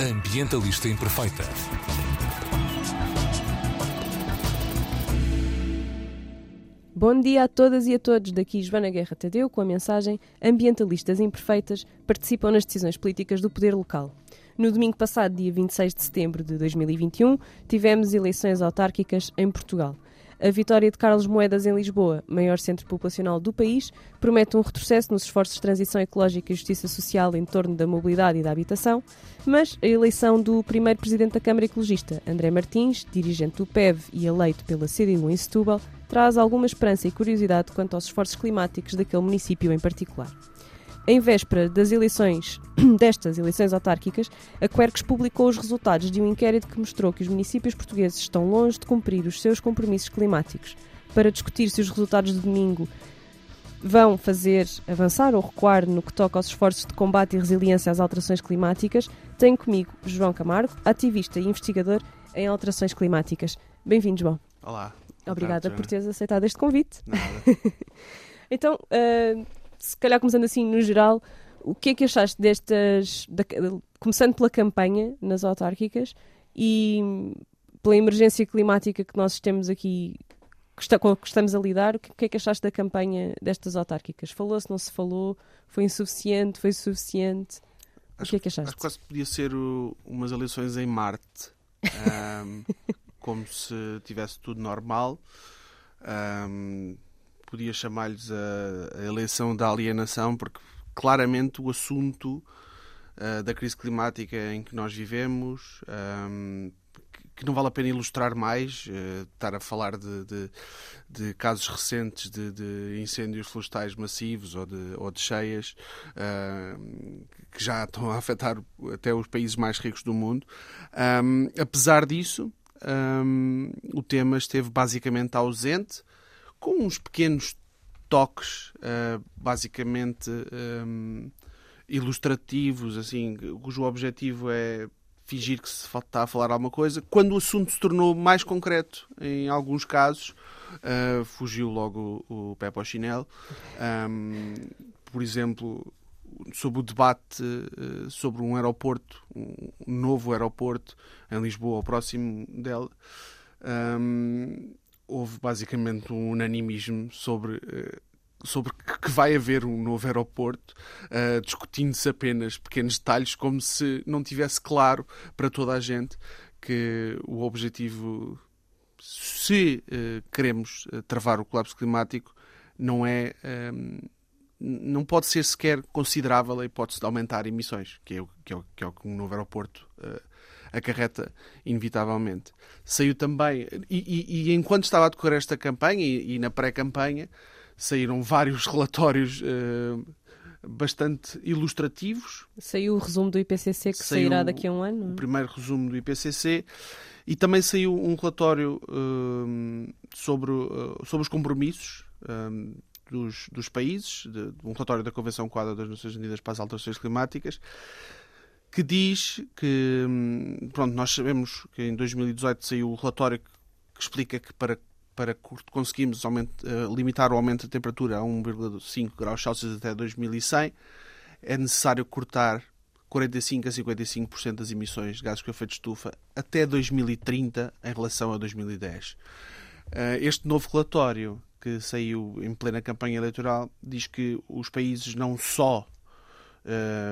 Ambientalista Imperfeita. Bom dia a todas e a todos. Daqui Joana Guerra Tadeu com a mensagem Ambientalistas imperfeitas participam nas decisões políticas do poder local. No domingo passado, dia 26 de setembro de 2021, tivemos eleições autárquicas em Portugal. A vitória de Carlos Moedas em Lisboa, maior centro populacional do país, promete um retrocesso nos esforços de transição ecológica e justiça social em torno da mobilidade e da habitação, mas a eleição do primeiro presidente da Câmara Ecologista, André Martins, dirigente do PEV e eleito pela CDU em Setúbal, traz alguma esperança e curiosidade quanto aos esforços climáticos daquele município em particular. Em véspera das eleições, destas eleições autárquicas, a Quercus publicou os resultados de um inquérito que mostrou que os municípios portugueses estão longe de cumprir os seus compromissos climáticos. Para discutir se os resultados de domingo vão fazer avançar ou recuar no que toca aos esforços de combate e resiliência às alterações climáticas, tenho comigo João Camargo, ativista e investigador em alterações climáticas. Bem-vindo, João. Olá. Obrigada por teres aceitado este convite. Nada. Então, uh, se calhar começando assim no geral, o que é que achaste destas. Da, começando pela campanha nas autárquicas e pela emergência climática que nós temos aqui, que, está, com a que estamos a lidar, o que, o que é que achaste da campanha destas autárquicas? Falou-se, não se falou? Foi insuficiente? Foi suficiente? o que é que achaste? Acho que quase podia ser o- umas eleições em Marte. Ahm, como se tivesse tudo normal. Ahm, podia chamar-lhes a, a eleição da alienação, porque claramente o assunto ah, da crise climática em que nós vivemos, ahm, que- que não vale a pena ilustrar mais, eh, estar a falar de, de- de casos recentes de, de incêndios florestais massivos ou de, ou cheias ah, que já estão a afetar até os países mais ricos do mundo. Ahm, apesar disso, ahm, o tema esteve basicamente ausente, com uns pequenos toques, ah, basicamente ahm, ilustrativos, assim, cujo objetivo é fingir que se está a falar alguma coisa. Quando o assunto se tornou mais concreto, em alguns casos, ah, fugiu logo o, o pé chinelo. Ahm, por exemplo, sobre o debate eh, sobre um aeroporto, um novo aeroporto em Lisboa, ao próximo dela, ahm, houve basicamente um unanimismo sobre, eh, sobre que vai haver um novo aeroporto, eh, discutindo-se apenas pequenos detalhes, como se não tivesse claro para toda a gente que o objetivo, se eh, queremos eh, travar o colapso climático, não é. ahm, não pode ser sequer considerável a hipótese de aumentar emissões, que é o que, é o, que, é o que um novo aeroporto acarreta inevitavelmente. Saiu também, e, e- e enquanto estava a decorrer esta campanha e, e na pré-campanha, saíram vários relatórios eh, bastante ilustrativos Saiu o resumo do IPCC que Saiu sairá daqui a um ano? o primeiro resumo do IPCC e também saiu um relatório hum, sobre, uh, sobre os compromissos dos, dos países, de um relatório da Convenção Quadra das Nações Unidas para as Alterações Climáticas, que diz que, hum, pronto, nós sabemos que em 2018 saiu o relatório que, que explica que para para conseguirmos uh, limitar o aumento da temperatura a 1,5 graus Celsius até 2100, é necessário cortar 45 a 55% das emissões de gases com efeito de estufa até 2030 em relação a 2010. Eh, Este novo relatório, que saiu em plena campanha eleitoral, diz que os países não só eh,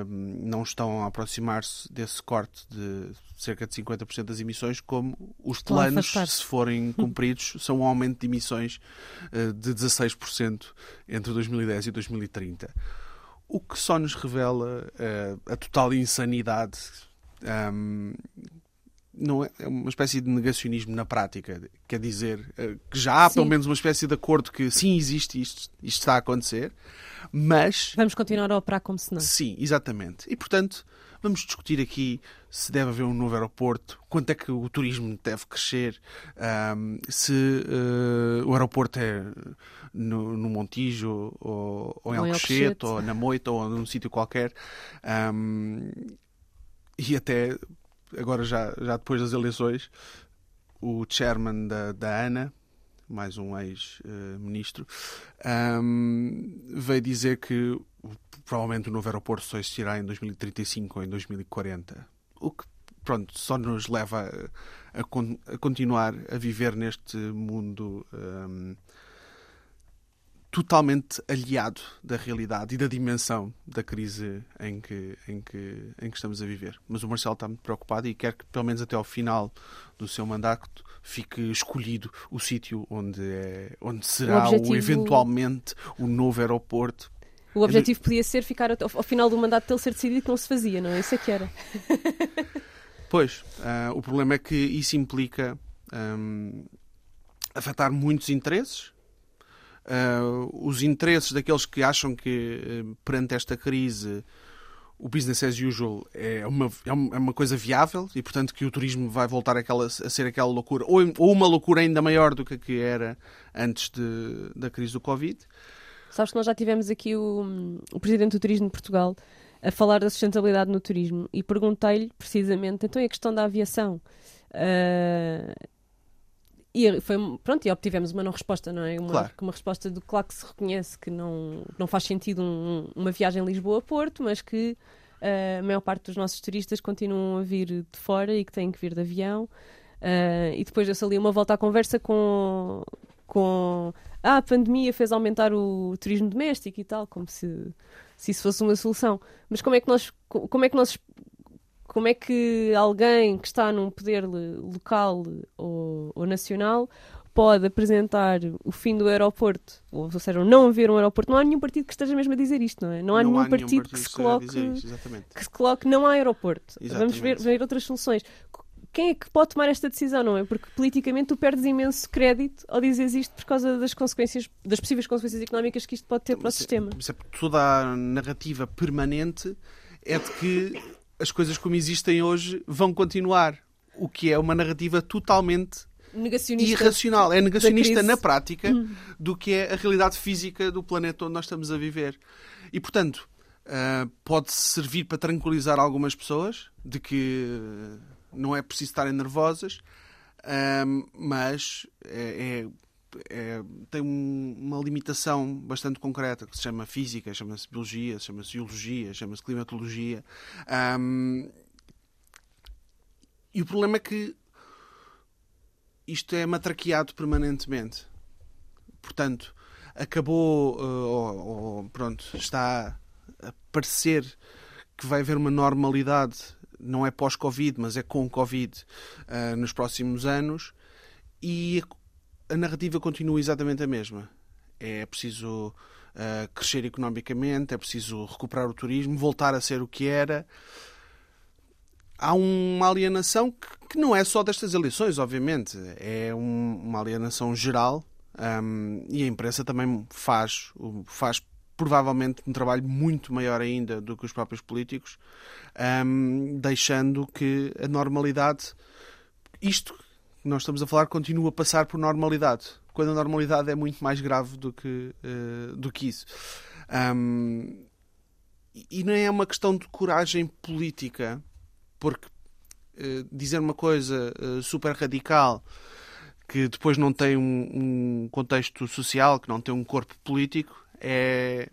não estão a aproximar-se desse corte de cerca de 50% das emissões, como os Estão planos, se forem cumpridos, são um aumento de emissões eh, de 16% entre 2010 e 2030 o que só nos revela eh, a total insanidade. ahm, não é, é uma espécie de negacionismo na prática. Quer dizer, eh, que já há Sim. pelo menos uma espécie de acordo que sim, existe isto, isto está a acontecer, mas Vamos continuar a operar como se não. Sim, exatamente. E, portanto, vamos discutir aqui se deve haver um novo aeroporto, quanto é que o turismo deve crescer, ahm, se eh, o aeroporto é no, no Montijo ou, ou em Alcochete Alcochete. ou na Moita ou num sítio qualquer. Ahm, e até agora, já, já depois das eleições, o chairman da, da ANA, mais um ex-ministro, ahm, veio dizer que provavelmente o novo aeroporto só existirá em 2035 ou em 2040. O que pronto, só nos leva a, a, a continuar a viver neste mundo um, totalmente aliado da realidade e da dimensão da crise em que, em que, em que estamos a viver. Mas o Marcelo está muito preocupado e quer que, pelo menos até ao final do seu mandato, fique escolhido o sítio onde, é, onde será, o objetivo... eventualmente, o novo aeroporto. O objetivo podia ser ficar ao, ao final do mandato dele ser decidido que não se fazia, não é? Isso é que era. pois, uh, o problema é que isso implica um, afetar muitos interesses uh, os interesses daqueles que acham que uh, perante esta crise o business as usual é uma, é, é uma coisa viável e, portanto, que o turismo vai voltar a ser aquela loucura, ou, ou uma loucura ainda maior do que a que era antes de, da crise do Covid. Sabes que nós já tivemos aqui o, o Presidente do Turismo de Portugal a falar da sustentabilidade no turismo e perguntei-lhe precisamente então e a questão da aviação. Uh, e foi, pronto, e obtivemos uma não resposta, não é? Uma, claro. uma resposta do claro que se reconhece que não, não faz sentido um, uma viagem Lisboa-Porto, mas que uh, a maior parte dos nossos turistas continuam a vir de fora e que têm que vir de avião. Uh, e depois deu-se ali uma volta à conversa com, com ah, a pandemia fez aumentar o turismo doméstico e tal, como se, se isso fosse uma solução. Mas como é que nós, como é que nós como é que alguém que está num poder local ou, ou, nacional pode apresentar o fim do aeroporto, ou, ou seja, não haver um aeroporto. Não há nenhum partido que esteja mesmo a dizer isto, não é? Não há não nenhum, há partido, nenhum partido que, se coloque, que se coloque não há aeroporto. Exatamente. Vamos ver, ver outras soluções. Quem é que pode tomar esta decisão, não é? Porque politicamente tu perdes imenso crédito ao dizeres isto por causa das consequências, das possíveis consequências económicas que isto pode ter para o é- sistema. mas é toda a narrativa permanente é de que as coisas como existem hoje vão continuar. O que é uma narrativa totalmente Negacionista irracional. É negacionista na prática do que é a realidade física do planeta onde nós estamos a viver. E, portanto, uh, pode servir para tranquilizar algumas pessoas de que não é preciso estarem nervosas, uh, mas é, é é, tem um, uma limitação bastante concreta que se chama física, chama-se biologia, chama-se geologia, chama-se climatologia. Um, e o problema é que isto é matraqueado permanentemente. Portanto, acabou, uh, ou, ou, pronto, está a parecer que vai haver uma normalidade, não é pós-Covid, mas é com Covid, uh, nos próximos anos, e narrativa continua exatamente a mesma. É preciso uh, crescer economicamente, é preciso recuperar o turismo, voltar a ser o que era. Há uma alienação que, que não é só destas eleições, obviamente, é um, uma alienação geral um, e a imprensa também faz, faz provavelmente um trabalho muito maior ainda do que os próprios políticos, um, deixando que a normalidade, isto nós estamos a falar continua a passar por normalidade, quando a normalidade é muito mais grave do que, uh, do que isso. Um, e não é uma questão de coragem política, porque uh, dizer uma coisa uh, super radical que depois não tem um, um, contexto social, que não tem um corpo político, é,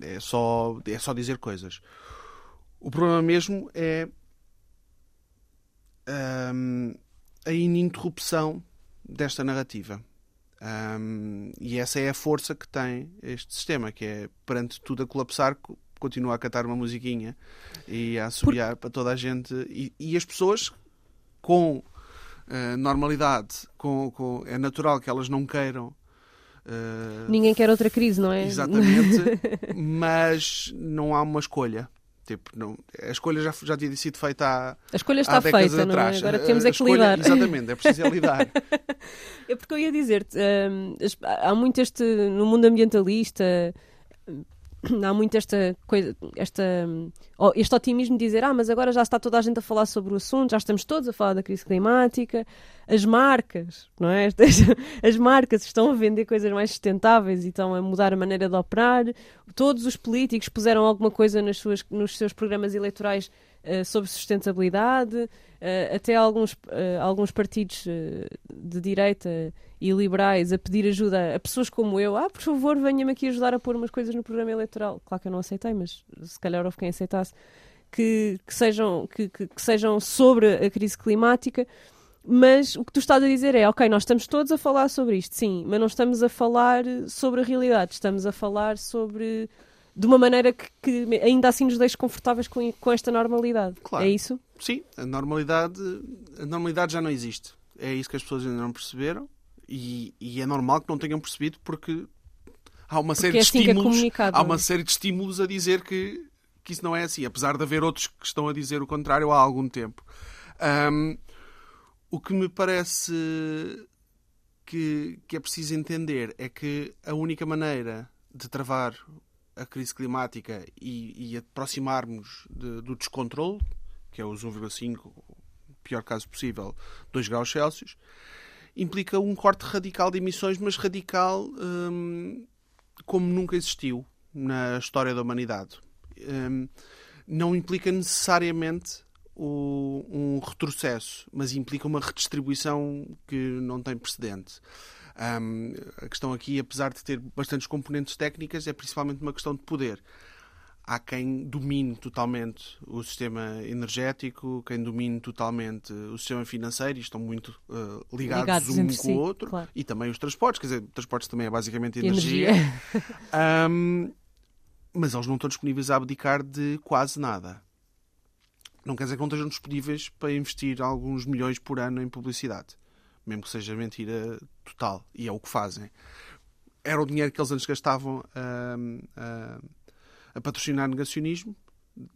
é, só, é só dizer coisas. O problema mesmo é. Um, a ininterrupção desta narrativa. Um, e essa é a força que tem este sistema, que é perante tudo a colapsar, continua a cantar uma musiquinha e a assobiar Por... para toda a gente. E, e as pessoas, com uh, normalidade, com, com, é natural que elas não queiram. Uh, Ninguém quer outra crise, não é? Exatamente, mas não há uma escolha. Tipo, não, a escolha já, já tinha sido feita há A escolha está feita, não é? Agora temos é que escolha, lidar. Exatamente, é preciso é lidar. é porque eu ia dizer-te, hum, há muito este, no mundo ambientalista, há muito esta coisa, esta, este otimismo de dizer, ah, mas agora já está toda a gente a falar sobre o assunto, já estamos todos a falar da crise climática, as marcas, não é? As marcas estão a vender coisas mais sustentáveis e estão a mudar a maneira de operar. Todos os políticos puseram alguma coisa nas suas, nos seus programas eleitorais uh, sobre sustentabilidade, uh, até alguns, uh, alguns partidos de direita e liberais a pedir ajuda a pessoas como eu. Ah, por favor, venha-me aqui ajudar a pôr umas coisas no programa eleitoral. Claro que eu não aceitei, mas se calhar houve quem aceitasse. que, que sejam, que, que, que sejam sobre a crise climática. Mas o que tu estás a dizer é, ok, nós estamos todos a falar sobre isto, sim, mas não estamos a falar sobre a realidade, estamos a falar sobre de uma maneira que, que ainda assim nos deixe confortáveis com, com esta normalidade. Claro. É isso? Sim, a normalidade, a normalidade já não existe. É isso que as pessoas ainda não perceberam e, e é normal que não tenham percebido porque há uma série Porque é de assim que é estímulos, comunicado, há é? uma série de estímulos a dizer que, que isso não é assim, apesar de haver outros que estão a dizer o contrário há algum tempo. Ahm, o que me parece que, que é preciso entender é que a única maneira de travar a crise climática e, e aproximarmos de- do descontrole, que é os 1,5, o pior caso possível, 2 graus Celsius, implica um corte radical de emissões, mas radical hum, como nunca existiu na história da humanidade. Hum, não implica necessariamente o- um retrocesso, mas implica uma redistribuição que não tem precedente. Hum, a questão aqui, apesar de ter bastantes componentes técnicas, é principalmente uma questão de poder. Há quem domine totalmente o sistema energético, quem domine totalmente o sistema financeiro e estão muito eh, ligados, Ligados um com si, o outro. claro. E também os transportes, quer dizer, transportes também é basicamente Energia. energia. Ahm, mas eles não estão disponíveis a abdicar de quase nada. Não quer dizer que não estejam disponíveis para investir alguns milhões por ano em publicidade. Mesmo que seja mentira total. E é o que fazem. Era o dinheiro que eles antes gastavam ahm, a, a patrocinar negacionismo.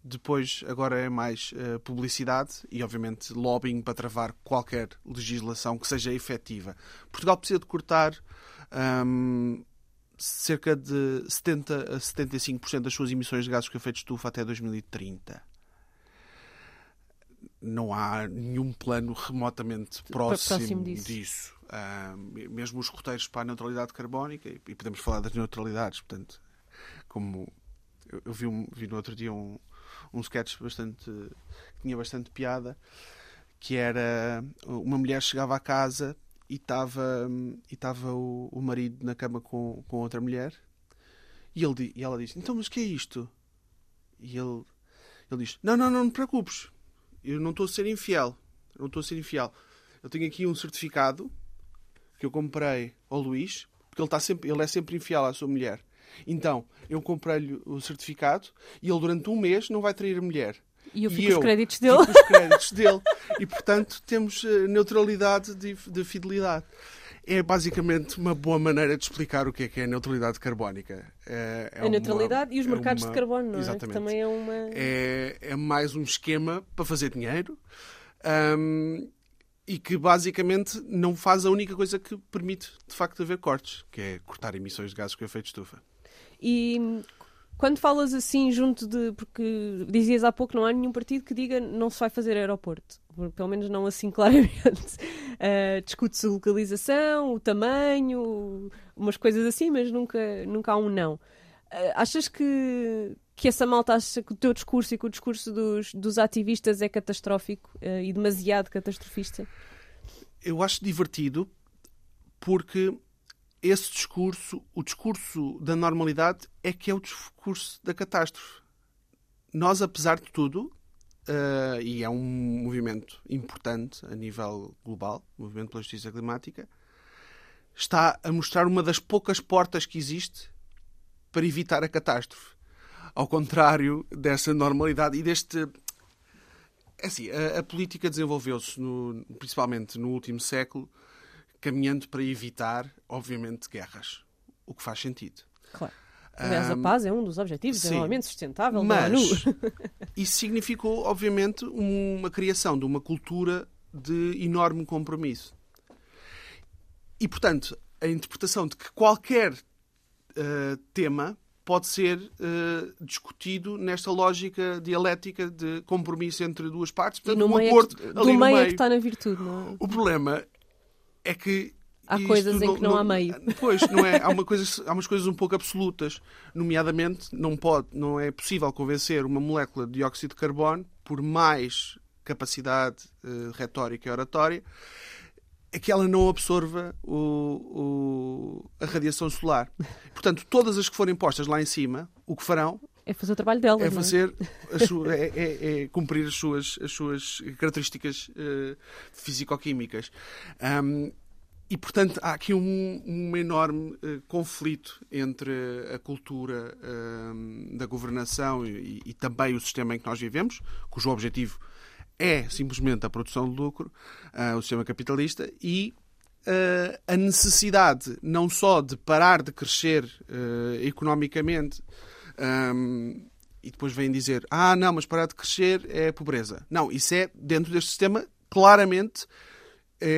Depois, agora é mais eh, publicidade e, obviamente, lobbying para travar qualquer legislação que seja efetiva. Portugal precisa de cortar ahm, cerca de 70 a 75% das suas emissões de gases com efeito de estufa até 2030. Não há nenhum plano remotamente próximo, próximo disso. disso. Ah, mesmo os roteiros para a neutralidade carbónica, e podemos falar das neutralidades, portanto, como eu, vi, um- vi no outro dia um, um sketch bastante que tinha bastante piada, que era uma mulher chegava à casa e estava e estava o, o marido na cama com, com outra mulher e, ele, e ela disse, então mas o que é isto? E ele, ele diz, não, não, não, te preocupes, eu não estou a ser infiel, não estou a ser infiel. Eu tenho aqui um certificado que eu comprei ao Luís, porque ele, está sempre, ele é sempre infiel à sua mulher. Então, eu comprei-lhe o certificado e ele durante um mês não vai trair a mulher. E eu E fico eu os créditos dele. Fico os créditos dele. E, portanto, temos eh, neutralidade de, de fidelidade. É basicamente uma boa maneira de explicar o que é que é a neutralidade carbónica. É, é a neutralidade uma- e os é mercados uma- de carbono, não é? Que Exatamente. também é uma. É, é mais um esquema para fazer dinheiro ahm, e que basicamente não faz a única coisa que permite de facto haver cortes, que é cortar emissões de gases com efeito de estufa. E quando falas assim junto de. Porque dizias há pouco não há nenhum partido que diga não se vai fazer aeroporto. Pelo menos não assim claramente. Ah, Discute-se localização, o tamanho, umas coisas assim, mas nunca, nunca há um não. Ah, achas que, que essa malta acha que o teu discurso e que o discurso dos, dos ativistas é catastrófico ah, e demasiado catastrofista? Eu acho divertido porque esse discurso, o discurso da normalidade, é que é o discurso da catástrofe. Nós, apesar de tudo, eh, e é um movimento importante a nível global, o movimento pela justiça climática, está a mostrar uma das poucas portas que existe para evitar a catástrofe. Ao contrário dessa normalidade e deste. É assim, a, a política desenvolveu-se, principalmente no último século, caminhando para evitar, obviamente, guerras. O que faz sentido. Claro. Aliás, a Ahm, paz é um dos objetivos de sim. desenvolvimento sustentável da Mas ONU. isso significou, obviamente, uma criação de uma cultura de enorme compromisso. E, portanto, a interpretação de que qualquer eh, tema pode ser eh, discutido nesta lógica dialética de compromisso entre duas partes, portanto, no um meio, acordo é que, ali do no meio é meio. que está na virtude, não é? O problema é que Há coisas em que não há meio. Pois, não é? Há, uma coisa, há umas coisas um pouco absolutas. Nomeadamente, não, pode, não é possível convencer uma molécula de dióxido de carbono, por mais capacidade eh, retórica e oratória, é que ela não absorva o- o- a radiação solar. Portanto, todas as que forem postas lá em cima, o que farão É fazer o trabalho dela. é não fazer a sua- é, é- é cumprir as suas, as suas características eh, físico-químicas. Ahm, e, portanto, há aqui um, um enorme eh, conflito entre a cultura ahm, da governação e, e também o sistema em que nós vivemos, cujo objetivo é simplesmente a produção de lucro, ah, o sistema capitalista, e ah, a necessidade não só de parar de crescer eh, economicamente, ahm, e depois vêm dizer: ah, não, mas parar de crescer é pobreza. Não, isso é, dentro deste sistema, claramente é,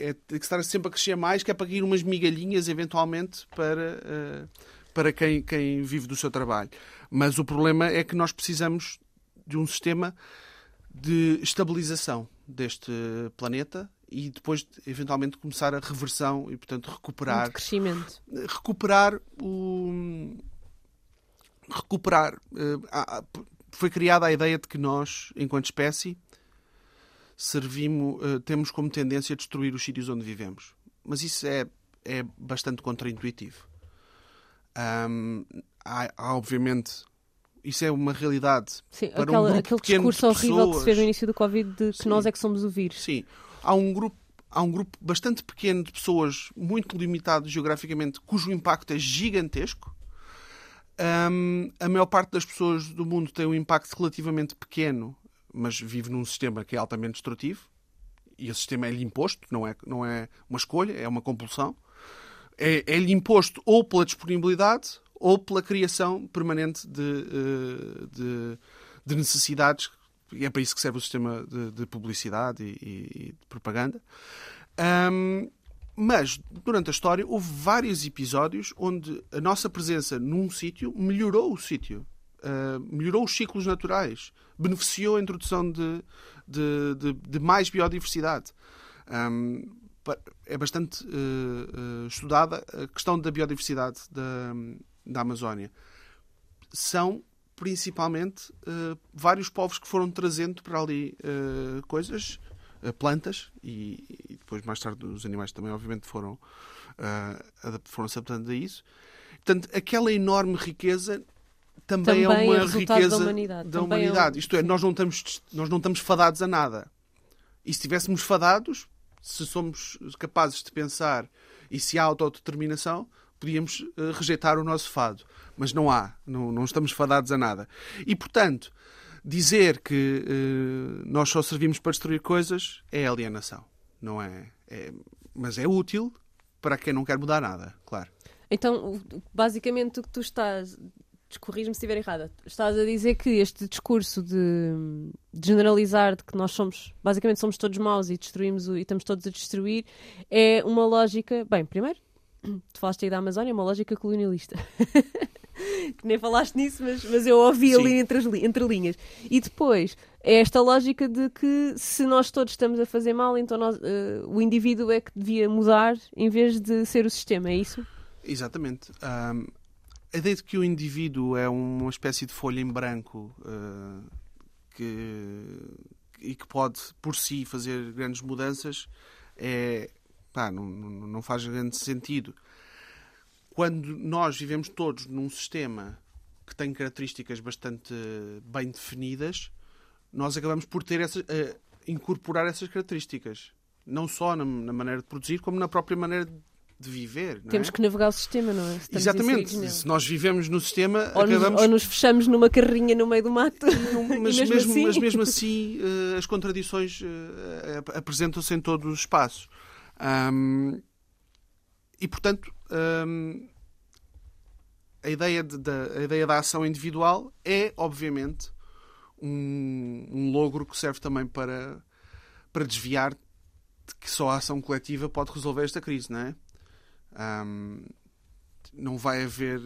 é, é tem que estar sempre a crescer mais, que é para cair umas migalhinhas, eventualmente, para, eh, para quem, quem vive do seu trabalho. Mas o problema é que nós precisamos de um sistema de estabilização deste planeta e depois, eventualmente, começar a reversão e, portanto, recuperar De crescimento. recuperar o recuperar eh, foi criada a ideia de que nós enquanto espécie servimos eh, temos como tendência a destruir os sítios onde vivemos mas isso é é bastante contraintuitivo Ahm, há, há, obviamente isso é uma realidade Sim, para um aquela- grupo aquele discurso horrível que se fez no pessoas. início do Covid de que Sim. nós é que somos o vírus. Sim. Há um grupo, há um grupo bastante pequeno de pessoas, muito limitado geograficamente, cujo impacto é gigantesco. Hum, a maior parte das pessoas do mundo tem um impacto relativamente pequeno, mas vive num sistema que é altamente destrutivo. E esse sistema é-lhe imposto, não é, não é uma escolha, é uma compulsão. É- É-lhe imposto ou pela disponibilidade ou pela criação permanente de, eh, de, de necessidades. E é para isso que serve o sistema de, de publicidade e, e- de propaganda. Ahm, mas, durante a história, houve vários episódios onde a nossa presença num sítio melhorou o sítio. Ah, melhorou os ciclos naturais. Beneficiou a introdução de, de, de- de mais biodiversidade. Ahm, pa- é bastante eh, eh, estudada a questão da biodiversidade da, da Amazónia. São principalmente vários povos que foram trazendo para ali coisas, plantas, e, e depois mais tarde os animais também, obviamente, foram, eh, adap- foram se adaptando a isso. Portanto, aquela enorme riqueza também, é Também uma é resultado da riqueza humanidade. da Também é um- humanidade. Isto é, nós não, estamos, nós não estamos fadados a nada. E se estivéssemos fadados, se somos capazes de pensar e se há autodeterminação, podíamos eh, rejeitar o nosso fado. Mas não há. Não, não estamos fadados a nada. E, portanto, dizer que eh, nós só servimos para destruir coisas é alienação. Não é, é- Mas é útil para quem não quer mudar nada, claro. Então, basicamente, o que tu estás. Descorrijo-me se estiver errada. Estás a dizer que este discurso de, de generalizar de que nós somos, basicamente, somos todos maus e destruímos o, e estamos todos a destruir, é uma lógica. Bem, primeiro, tu falaste aí da Amazónia, é uma lógica colonialista. que nem falaste nisso, mas, mas eu ouvi Sim. ali entre, as entre linhas. E depois, é esta lógica de que se nós todos estamos a fazer mal, então nós, eh, o indivíduo é que devia mudar em vez de ser o sistema, é isso? Exatamente. Ahm, a ideia de que o indivíduo é uma espécie de folha em branco ah, que, e que pode, por si, fazer grandes mudanças é, pá, não não faz grande sentido. Quando nós vivemos todos num sistema que tem características bastante bem definidas, nós acabamos por ter essa, eh, incorporar essas características. Não só na, na maneira de produzir, como na própria maneira de viver. não é? Temos que navegar o sistema, não é? Estamos Exatamente. Se nós vivemos no sistema, Ou nos, acabamos. ou nos fechamos numa carrinha no meio do mato. Num- mas, mesmo mesmo, assim- mas mesmo assim, eh, as contradições eh, ap- apresentam-se em todo o espaço. Ahm, e, portanto, a, ideia de- da, a ideia da ação individual é, obviamente, um, um logro que serve também para, para desviar de que só a ação coletiva pode resolver esta crise, não é? Não vai haver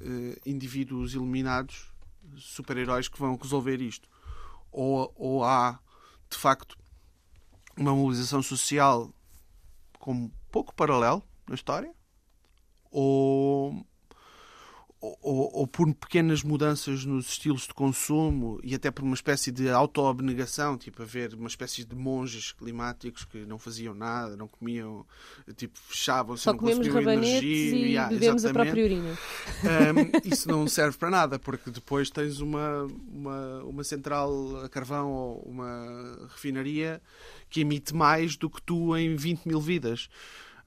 eh, indivíduos iluminados, super-heróis que vão resolver isto. Ou, ou há, de facto, uma mobilização social com pouco paralelo na história, ou, ou, ou, por pequenas mudanças nos estilos de consumo e até por uma espécie de auto-abnegação, tipo haver uma espécie de monges climáticos que não faziam nada, não comiam, tipo fechavam-se, não consumiam energia. e yeah, bebemos a exatamente. própria urina. Um, isso não serve para nada, porque depois tens uma, uma, uma central a carvão ou uma refinaria que emite mais do que tu em 20 mil vidas.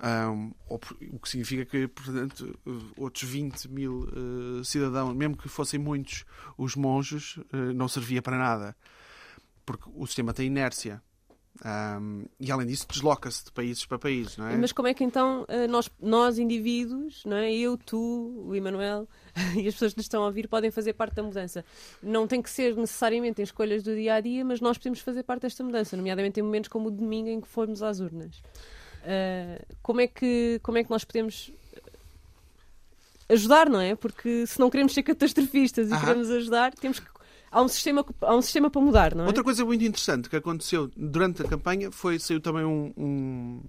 Um, o que significa que, portanto, outros 20 mil eh, cidadãos, mesmo que fossem muitos os monges, eh, não servia para nada. Porque o sistema tem inércia. Um, e além disso, desloca-se de países para países, não é? Mas como é que então eh, nós, nós indivíduos, não é? eu, tu, o Emanuel e as pessoas que nos estão a ouvir podem fazer parte da mudança? Não tem que ser necessariamente em escolhas do dia a dia, mas nós podemos fazer parte desta mudança, nomeadamente em momentos como o domingo em que formos às urnas. Eh, como, é que, como é que nós podemos ajudar, não é? Porque se não queremos ser catastrofistas e Aham. queremos ajudar, temos que. Há um, sistema, há um sistema para mudar, não é? Outra coisa muito interessante que aconteceu durante a campanha foi saiu também um, um,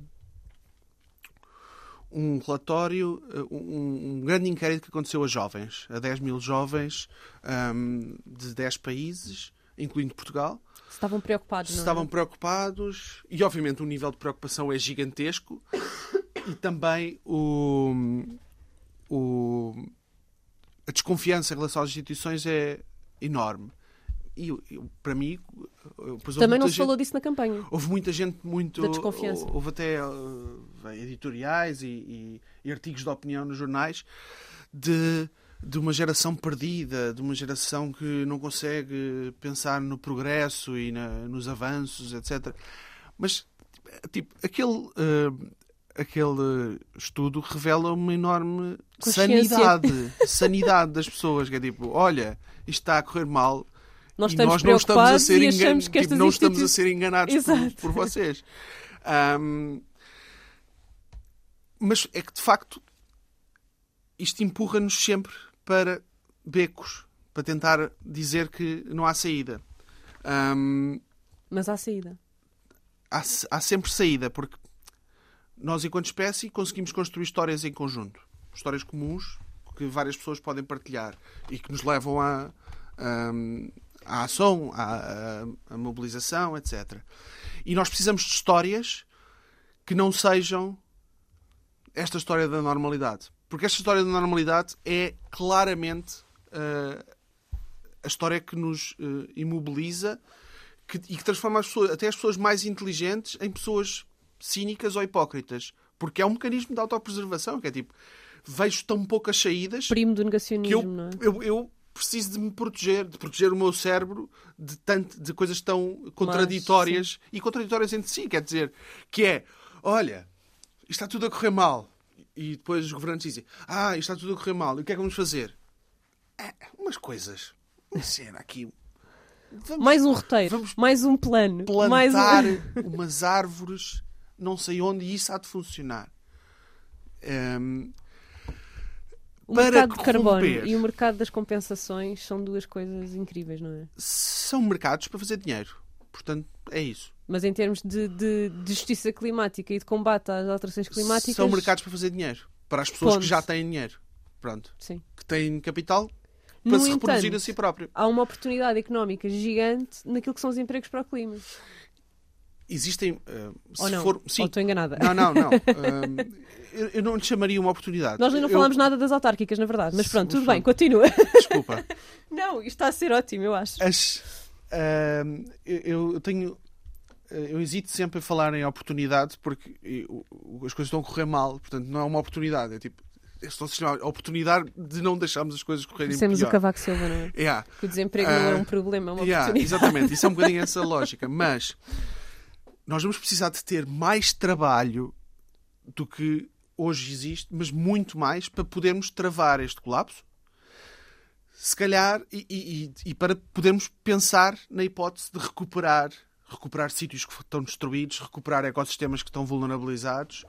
um relatório, eh, um, um grande inquérito que aconteceu a jovens, a 10 mil jovens ahm, de 10 países, incluindo Portugal, estavam preocupados, não é? estavam preocupados e obviamente o nível de preocupação é gigantesco e também o, o- a desconfiança em relação às instituições é enorme. E eu- eu- para mim, eu- Também não se gente- falou disso na campanha. Houve muita gente muito. Da desconfiança. Houve até eh, editoriais e, e- e artigos de opinião nos jornais de, de uma geração perdida, de uma geração que não consegue pensar no progresso e na- nos avanços, etc. Mas, tipo, aquele. eh, Aquele estudo revela uma enorme sanidade, sanidade das pessoas, que é tipo, olha, isto está a correr mal, Nós estamos nós não estamos a ser, engan- tipo, não estamos a ser enganados por, por vocês. Ahm, mas é que de facto isto empurra-nos sempre para becos, para tentar dizer que não há saída. Ahm, Mas há saída. há, há sempre saída, porque nós, enquanto espécie, conseguimos construir histórias em conjunto. Histórias comuns que várias pessoas podem partilhar e que nos levam a, à ação, à mobilização, etc. E nós precisamos de histórias que não sejam esta história da normalidade. Porque esta história da normalidade é claramente ah, a história que nos eh, imobiliza que- e que transforma as pessoas, até as pessoas mais inteligentes em pessoas cínicas ou hipócritas. Porque é um mecanismo de autopreservação, que é tipo, vejo tão poucas saídas Primo do negacionismo, eu, não é? eu, eu preciso de me proteger, de proteger o meu cérebro de, tanto, de coisas tão contraditórias e contraditórias entre si. Quer dizer, que é, olha, está tudo a correr mal. E depois os governantes dizem, ah, isto está tudo a correr mal. E o que é que vamos fazer? É, umas coisas. Uma cena aqui. Vamos Mais um roteiro, Vamos mais um plano, plantar mais um... umas árvores, não sei onde, e isso há de funcionar. Ehm, o mercado de carbono e o mercado das compensações são duas coisas incríveis, não é? são mercados para fazer dinheiro. Portanto, é isso. Mas em termos de, de- de justiça climática e de combate às alterações climáticas... São mercados para fazer dinheiro. Para as pessoas Ponto. que já têm dinheiro. Pronto. Sim. Que têm capital para No se reproduzir entanto, a si próprio. há uma oportunidade económica gigante naquilo que são os empregos para o clima. Existem. eh, se Ou não? for. Sim. Ou estou enganada? Não, não, não. Ehm, eu, eu não lhe chamaria uma oportunidade. Nós ainda não Eu- falámos nada das autárquicas, na verdade. Mas pronto, tudo bem, continua. Desculpa. não, isto está a ser ótimo, eu acho. As, eu, eu tenho. Eu hesito sempre a falar em oportunidade porque as coisas estão a correr mal, portanto não é uma oportunidade. É tipo, estou a chamar a oportunidade de não deixarmos as coisas correrem Conhecemos pior. o Cavaco Silva, não é? Yeah. Que o desemprego não é Ah, um problema, é uma Yeah, oportunidade. exatamente, isso é um bocadinho essa lógica. Mas nós vamos precisar de ter mais trabalho do que hoje existe, mas muito mais para podermos travar este colapso. Se calhar, e, e- e- para podermos pensar na hipótese de recuperar, recuperar sítios que estão destruídos, recuperar ecossistemas que estão vulnerabilizados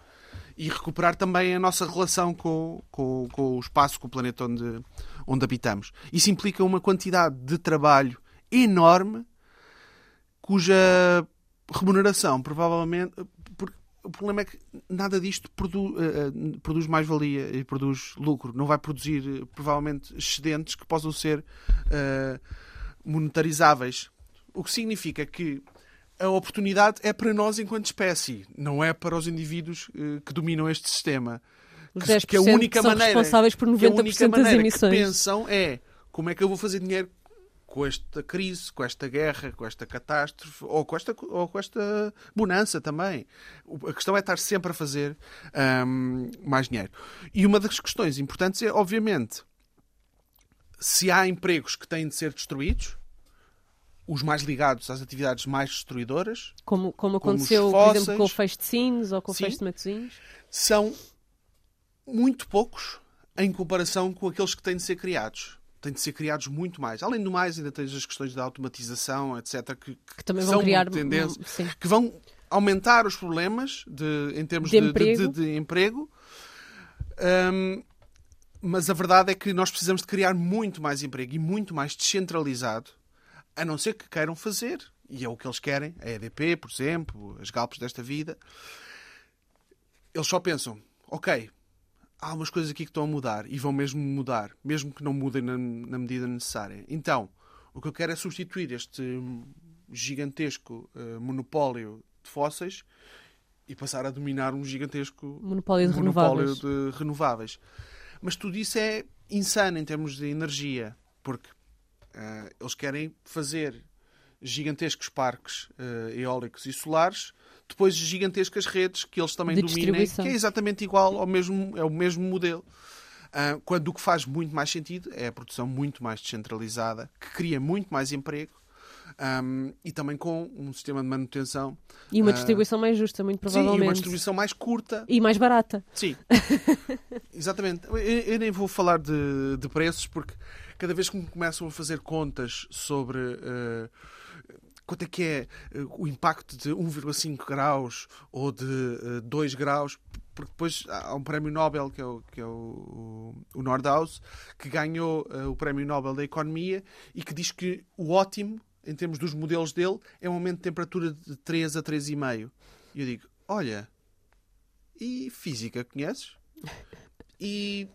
e recuperar também a nossa relação com, com, com o espaço, com o planeta onde, onde habitamos. Isso implica uma quantidade de trabalho enorme cuja remuneração provavelmente o problema é que nada disto produ, uh, produz mais-valia e produz lucro. Não vai produzir, provavelmente, excedentes que possam ser uh, monetarizáveis. O que significa que a oportunidade é para nós enquanto espécie, não é para os indivíduos uh, que dominam este sistema. Os 10% que, a única que são maneira, responsáveis por 90% das emissões. Que pensam é como é que eu vou fazer dinheiro com esta crise, com esta guerra, com esta catástrofe ou com esta, ou com esta bonança também. A questão é estar sempre a fazer um, mais dinheiro. E uma das questões importantes é, obviamente, se há empregos que têm de ser destruídos, os mais ligados às atividades mais destruidoras, como, como aconteceu, como fósseis, por exemplo, com o fecho de Sines ou com o fecho de Matosinhos, são muito poucos em comparação com aqueles que têm de ser criados têm de ser criados muito mais. Além do mais, ainda tens as questões da automatização, etc., que, que também vão criar tendência, que vão aumentar os problemas de, em termos de, de emprego. De, de emprego. Um, mas a verdade é que nós precisamos de criar muito mais emprego e muito mais descentralizado, a não ser que queiram fazer, e é o que eles querem, a EDP, por exemplo, as Galpes desta vida. Eles só pensam, ok, há umas coisas aqui que estão a mudar e vão mesmo mudar, mesmo que não mudem na, na medida necessária. Então, o que eu quero é substituir este gigantesco uh, monopólio de fósseis e passar a dominar um gigantesco monopólio de, monopólio renováveis. de renováveis. Mas tudo isso é insano em termos de energia, porque uh, eles querem fazer gigantescos parques uh, eólicos e solares depois gigantescas redes que eles também de dominem, que é exatamente igual ao mesmo, é o mesmo modelo. Uh, quando o que faz muito mais sentido é a produção muito mais descentralizada, que cria muito mais emprego um, e também com um sistema de manutenção. E uma uh, distribuição mais justa, muito provavelmente. Sim, e uma distribuição mais curta. E mais barata. Sim, exatamente. Eu, eu, nem vou falar de, de preços porque cada vez que me começam a fazer contas sobre. Uh, quanto é que é uh, o impacto de 1,5 graus ou de uh, eh, 2 graus, porque depois há um prémio Nobel, que é o, que é o, o Nordhaus, que ganhou uh, o prémio Nobel da Economia e que diz que o ótimo, em termos dos modelos dele, é um aumento de temperatura de 3 a 3,5. E eu digo, olha, e física, conheces? E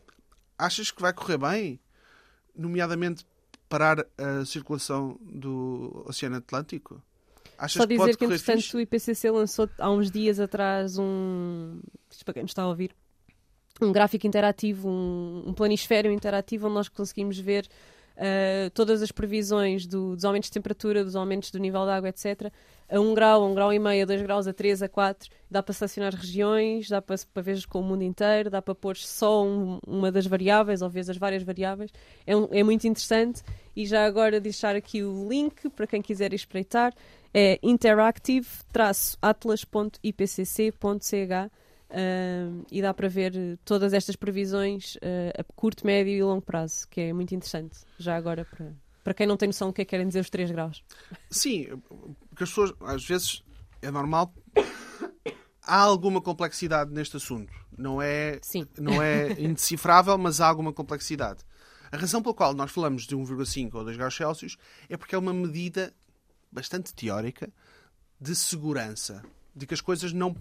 achas que vai correr bem? Nomeadamente parar a circulação do Oceano Atlântico? Achas Só dizer que, que entretanto, fixe? o IPCC lançou há uns dias atrás um. Isto para quem nos está a ouvir. Um gráfico interativo, um, um planisfério interativo onde nós conseguimos ver uh, todas as previsões do, dos aumentos de temperatura, dos aumentos do nível da água, etc., a 1 grau, a 1 grau e meio, a 2 graus, a 3, a 4. Dá para selecionar regiões, dá para, para ver com o mundo inteiro, dá para pôr só um, uma das variáveis ou ver as várias variáveis. É, um, é muito interessante e já agora deixar aqui o link para quem quiser espreitar. É interactive-atlas.ipcc.ch Uh, e dá para ver todas estas previsões uh, a curto, médio e longo prazo, que é muito interessante, já agora para, para quem não tem noção do que é que querem dizer os 3 graus. Sim, porque as pessoas, às vezes, é normal. Há alguma complexidade neste assunto. Não é, Sim. não é indecifrável, mas há alguma complexidade. A razão pela qual nós falamos de 1,5 ou 2 graus Celsius é porque é uma medida bastante teórica de segurança, de que as coisas não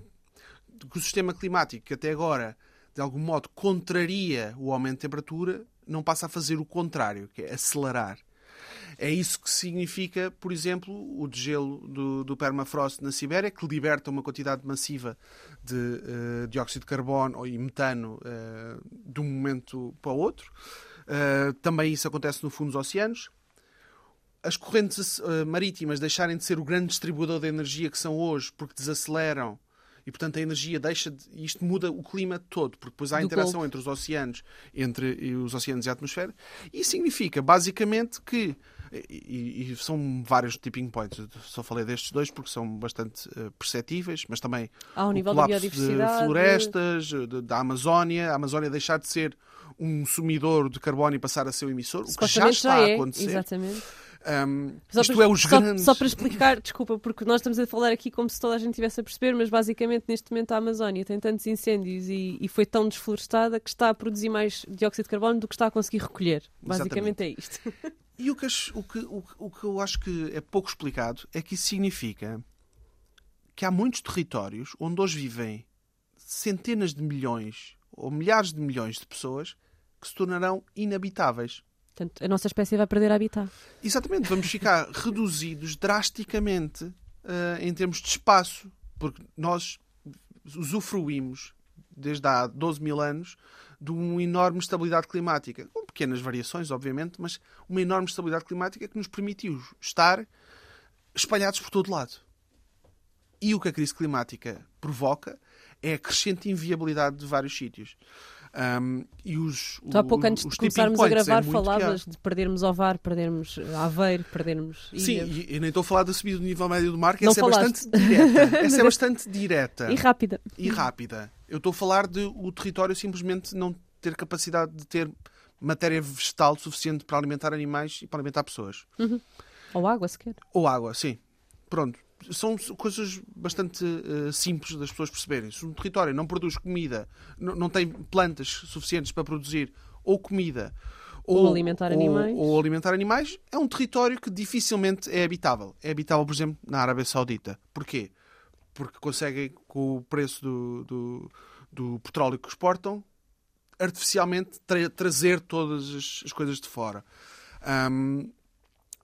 que o sistema climático, que até agora de algum modo contraria o aumento de temperatura, não passa a fazer o contrário, que é acelerar. É isso que significa, por exemplo, o degelo do, do permafrost na Sibéria, que liberta uma quantidade massiva de uh, dióxido de carbono e metano uh, de um momento para o outro. Uh, também isso acontece no fundo dos oceanos. As correntes marítimas deixarem de ser o grande distribuidor de energia que são hoje, porque desaceleram e portanto a energia deixa de, isto muda o clima todo, porque depois há interação entre os oceanos, entre os oceanos e a atmosfera, e significa basicamente que e, e, são vários tipping points. Eu só falei destes dois porque são bastante uh, perceptíveis, mas também Há um nível o colapso de florestas, de, da Amazónia, a Amazónia deixar de ser um sumidor de carbono e passar a ser um emissor, o que já está já é, a acontecer. Exatamente. Um, isto para, é os só, grandes. Só para explicar, desculpa, porque nós estamos a falar aqui como se toda a gente tivesse a perceber, mas basicamente neste momento a Amazónia tem tantos incêndios e, e foi tão desflorestada que está a produzir mais dióxido de carbono do que está a conseguir recolher. Basicamente Exatamente. é isto. E o que, o, que, o, o que eu acho que é pouco explicado é que isso significa que há muitos territórios onde hoje vivem centenas de milhões ou milhares de milhões de pessoas que se tornarão inabitáveis. Portanto, a nossa espécie vai perder habitat. Exatamente, vamos ficar reduzidos drasticamente uh, em termos de espaço, porque nós usufruímos, desde há 12 mil anos, de uma enorme estabilidade climática, com pequenas variações, obviamente, mas uma enorme estabilidade climática que nos permitiu estar espalhados por todo lado. E o que a crise climática provoca é a crescente inviabilidade de vários sítios. Um, e os, tu há pouco antes de começarmos a é gravar muito falavas há. de perdermos Ovar, perdermos Aveiro, perdermos Sim, e nem estou a falar da subida do nível médio do mar, que Não essa é bastante direta. Essa é bastante direta E rápida. e rápida. Eu estou a falar de o território simplesmente não ter capacidade de ter matéria vegetal suficiente para alimentar animais e para alimentar pessoas. Ou água, sequer. Ou água, sim. Pronto. São coisas bastante eh, simples das pessoas perceberem. Se um território não produz comida, não tem plantas suficientes para produzir ou comida Ou alimentar animais. ou alimentar animais, é um território que dificilmente é habitável. É habitável, por exemplo, na Arábia Saudita. Porquê? Porque conseguem, com o preço do, do, do petróleo que exportam, artificialmente tra- trazer todas as, as coisas de fora. Ahm,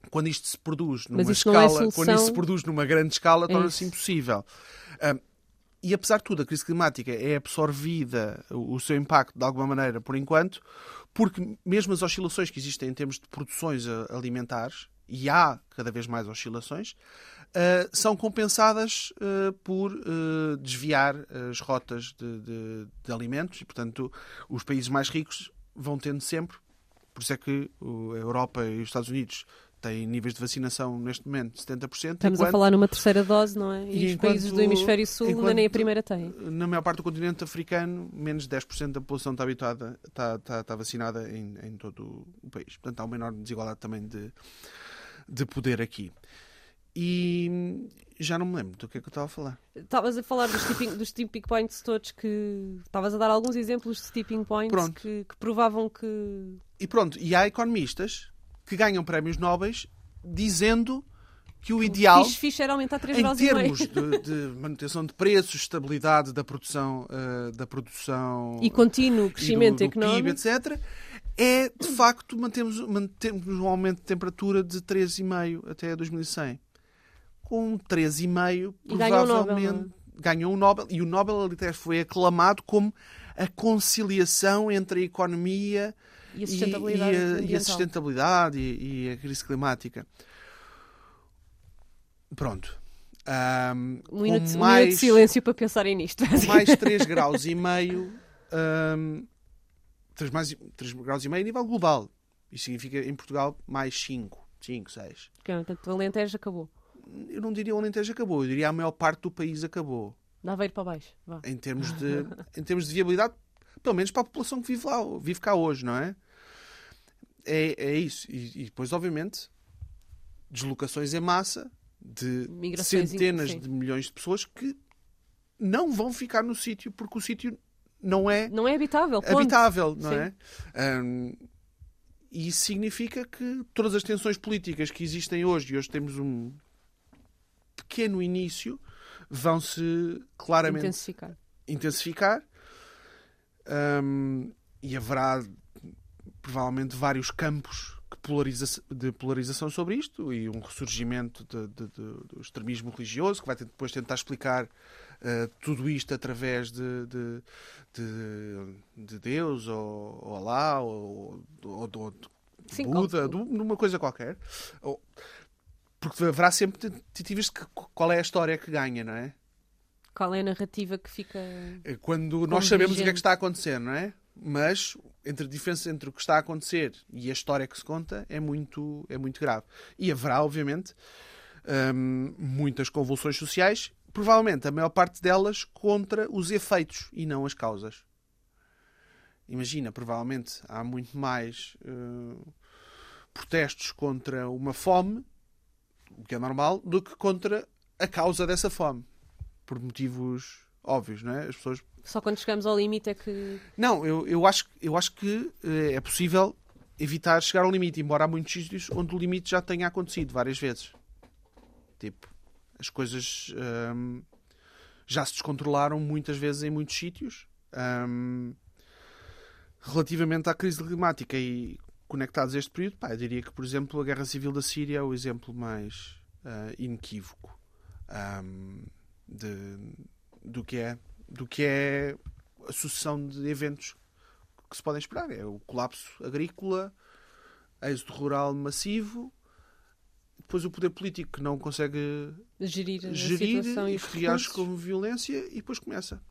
quando isto se produz numa é escala, quando solução. isto se produz numa grande escala, É torna-se impossível. Ahm, e apesar de tudo, a crise climática é absorvida, o seu impacto, de alguma maneira, por enquanto, porque mesmo as oscilações que existem em termos de produções a- alimentares, e há cada vez mais oscilações, ah, são compensadas ah, por ah, desviar as rotas de, de- de alimentos e, portanto, os países mais ricos vão tendo sempre. Por isso é que a Europa e os Estados Unidos têm níveis de vacinação neste momento de 70%. Estamos a enquanto- falar numa terceira dose, não é? E, E os enquanto- países do hemisfério sul ainda nem a enquanto- primeira têm. na maior parte do continente africano, menos de 10% da população está habituada, está, está, está vacinada em, em todo o país. Portanto, há uma enorme desigualdade também de, de poder aqui. E já não me lembro do que é que eu estava a falar. Estavas a falar dos tipping, dos tipping points todos que. Estavas a dar alguns exemplos de tipping points que, que provavam que. E pronto, e há economistas que ganham prémios nobres dizendo que o ideal, Fixe, fixe era aumentar 3 em termos de, de manutenção de preços, estabilidade da produção, eh, da produção E contínuo e do- crescimento do económico. PIB, etc., é de facto mantemos, mantemos um aumento de temperatura de 3,5 até 2100. Com 3,5 E ganham o Nobel, provavelmente é? ganhou o Nobel e o Nobel até foi aclamado como a conciliação entre a economia E a sustentabilidade e, a, e a sustentabilidade e, e a crise climática. Pronto. Ahm, Um minuto, com um minuto mais, de silêncio para pensarem nisto. mais 3 graus e meio, ahm, 3, mais, 3 graus e meio a nível global. Isso significa em Portugal mais 5, 5, 6. Portanto, o Alentejo acabou. Eu não diria o Alentejo acabou, eu diria a maior parte do país acabou. Dá veio para baixo. Vá. Em termos de, em termos de viabilidade, pelo menos para a população que vive lá, vive cá hoje, não é? É, é isso. E, e depois, obviamente, deslocações em massa de Migrações, centenas de milhões de pessoas que não vão ficar no sítio porque o sítio não é Não é habitável. Ponto. habitável, não Sim. é? Ahm, e isso significa que todas as tensões políticas que existem hoje, e hoje temos um pequeno início, vão-se claramente Intensificar. intensificar Ahm, e haverá provavelmente vários campos de polarização sobre isto e um ressurgimento de- de- de- do extremismo religioso que vai depois tentar explicar ah, tudo isto através de, de, de- de Deus ou, ou Alá ou, ou, ou de Sim, Buda, de uma coisa qualquer. Porque haverá sempre tentativas de que, qual é a história que ganha, não é? Qual é a narrativa que fica. É Quando nós sabemos o que é que está a acontecer, não é? Mas entre a diferença entre o que está a acontecer e a história que se conta é muito, é muito grave. E haverá, obviamente, hum, muitas convulsões sociais, provavelmente a maior parte delas contra os efeitos e não as causas. Imagina, provavelmente há muito mais hum, protestos contra uma fome, o que é normal, do que contra a causa dessa fome. Por motivos óbvios, não é? As pessoas Só quando chegamos ao limite é que. não, eu, eu, acho, eu acho que eh, é possível evitar chegar ao limite, embora há muitos sítios onde o limite já tenha acontecido várias vezes. Tipo, as coisas. hum, já se descontrolaram muitas vezes em muitos sítios. Um, relativamente à crise climática e conectados a este período, pá, eu diria que, por exemplo, a Guerra Civil da Síria é o exemplo mais uh, inequívoco um, de, do, que é, do que é a sucessão de eventos que se podem esperar. É o colapso agrícola, êxodo rural massivo, depois o poder político que não consegue gerir, a gerir situação e, que reage como violência e depois começa.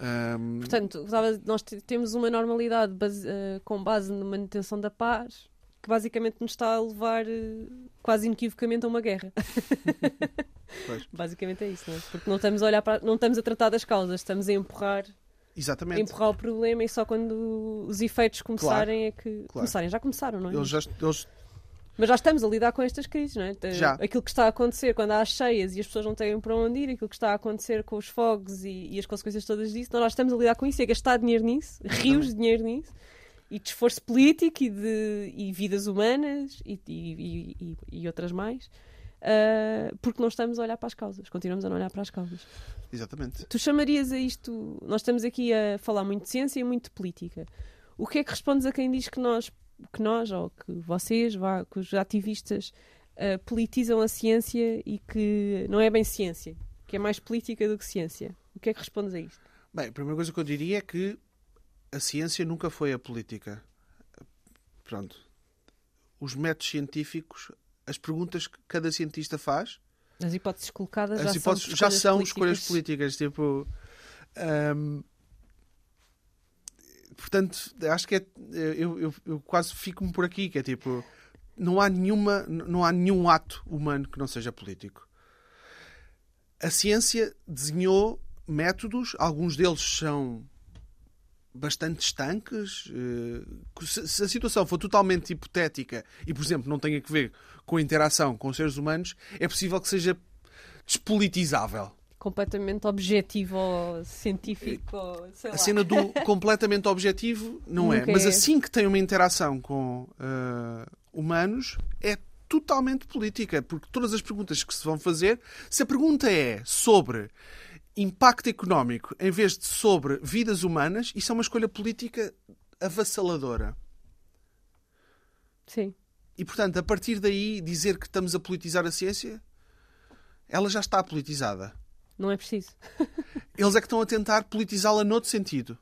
Um, Portanto, nós temos uma normalidade base, uh, com base na manutenção da paz que basicamente nos está a levar uh, quase inequivocamente a uma guerra. basicamente é isso, não é? Porque não estamos a olhar para, não estamos a tratar das causas, estamos a empurrar Exatamente. empurrar o problema e só quando os efeitos começarem claro, é que. Claro. Começarem, já começaram, não é? Eles já, eles mas já estamos a lidar com estas crises, não é? Já. Aquilo que está a acontecer quando há as cheias e as pessoas não têm para onde ir, aquilo que está a acontecer com os fogos e, e as consequências todas disso, nós estamos a lidar com isso e a gastar dinheiro nisso, rios de dinheiro nisso, e de esforço político e de e vidas humanas e, e, e outras mais, uh, porque não estamos a olhar para as causas, continuamos a não olhar para as causas. Exatamente. Tu chamarias a isto, nós estamos aqui a falar muito de ciência e muito de política. O que é que respondes a quem diz que nós que nós, ou que vocês, vá, que os ativistas uh, politizam a ciência e que não é bem ciência, que é mais política do que ciência. O que é que respondes a isto? Bem, a primeira coisa que eu diria é que a ciência nunca foi a política. Pronto. Os métodos científicos, as perguntas que cada cientista faz. As hipóteses colocadas as já hipóteses são, já são políticas. escolhas políticas. Tipo. Portanto, acho que é, eu, eu, eu quase fico-me por aqui, que é tipo, não há, nenhuma, não há nenhum ato humano que não seja político. A ciência desenhou métodos, alguns deles são bastante estanques. Eh, se a situação for totalmente hipotética e, por exemplo, não tenha que ver com a interação com os seres humanos, é possível que seja despolitizável completamente objetivo ou científico, sei A cena do completamente objetivo não é, mas é. assim que tem uma interação com uh, humanos é totalmente política, porque todas as perguntas que se vão fazer, se a pergunta é sobre impacto económico em vez de sobre vidas humanas, isso é uma escolha política avassaladora. Sim. E portanto, a partir daí, dizer que estamos a politizar a ciência, ela já está politizada. Não é preciso. Eles é que estão a tentar politizá-la noutro sentido.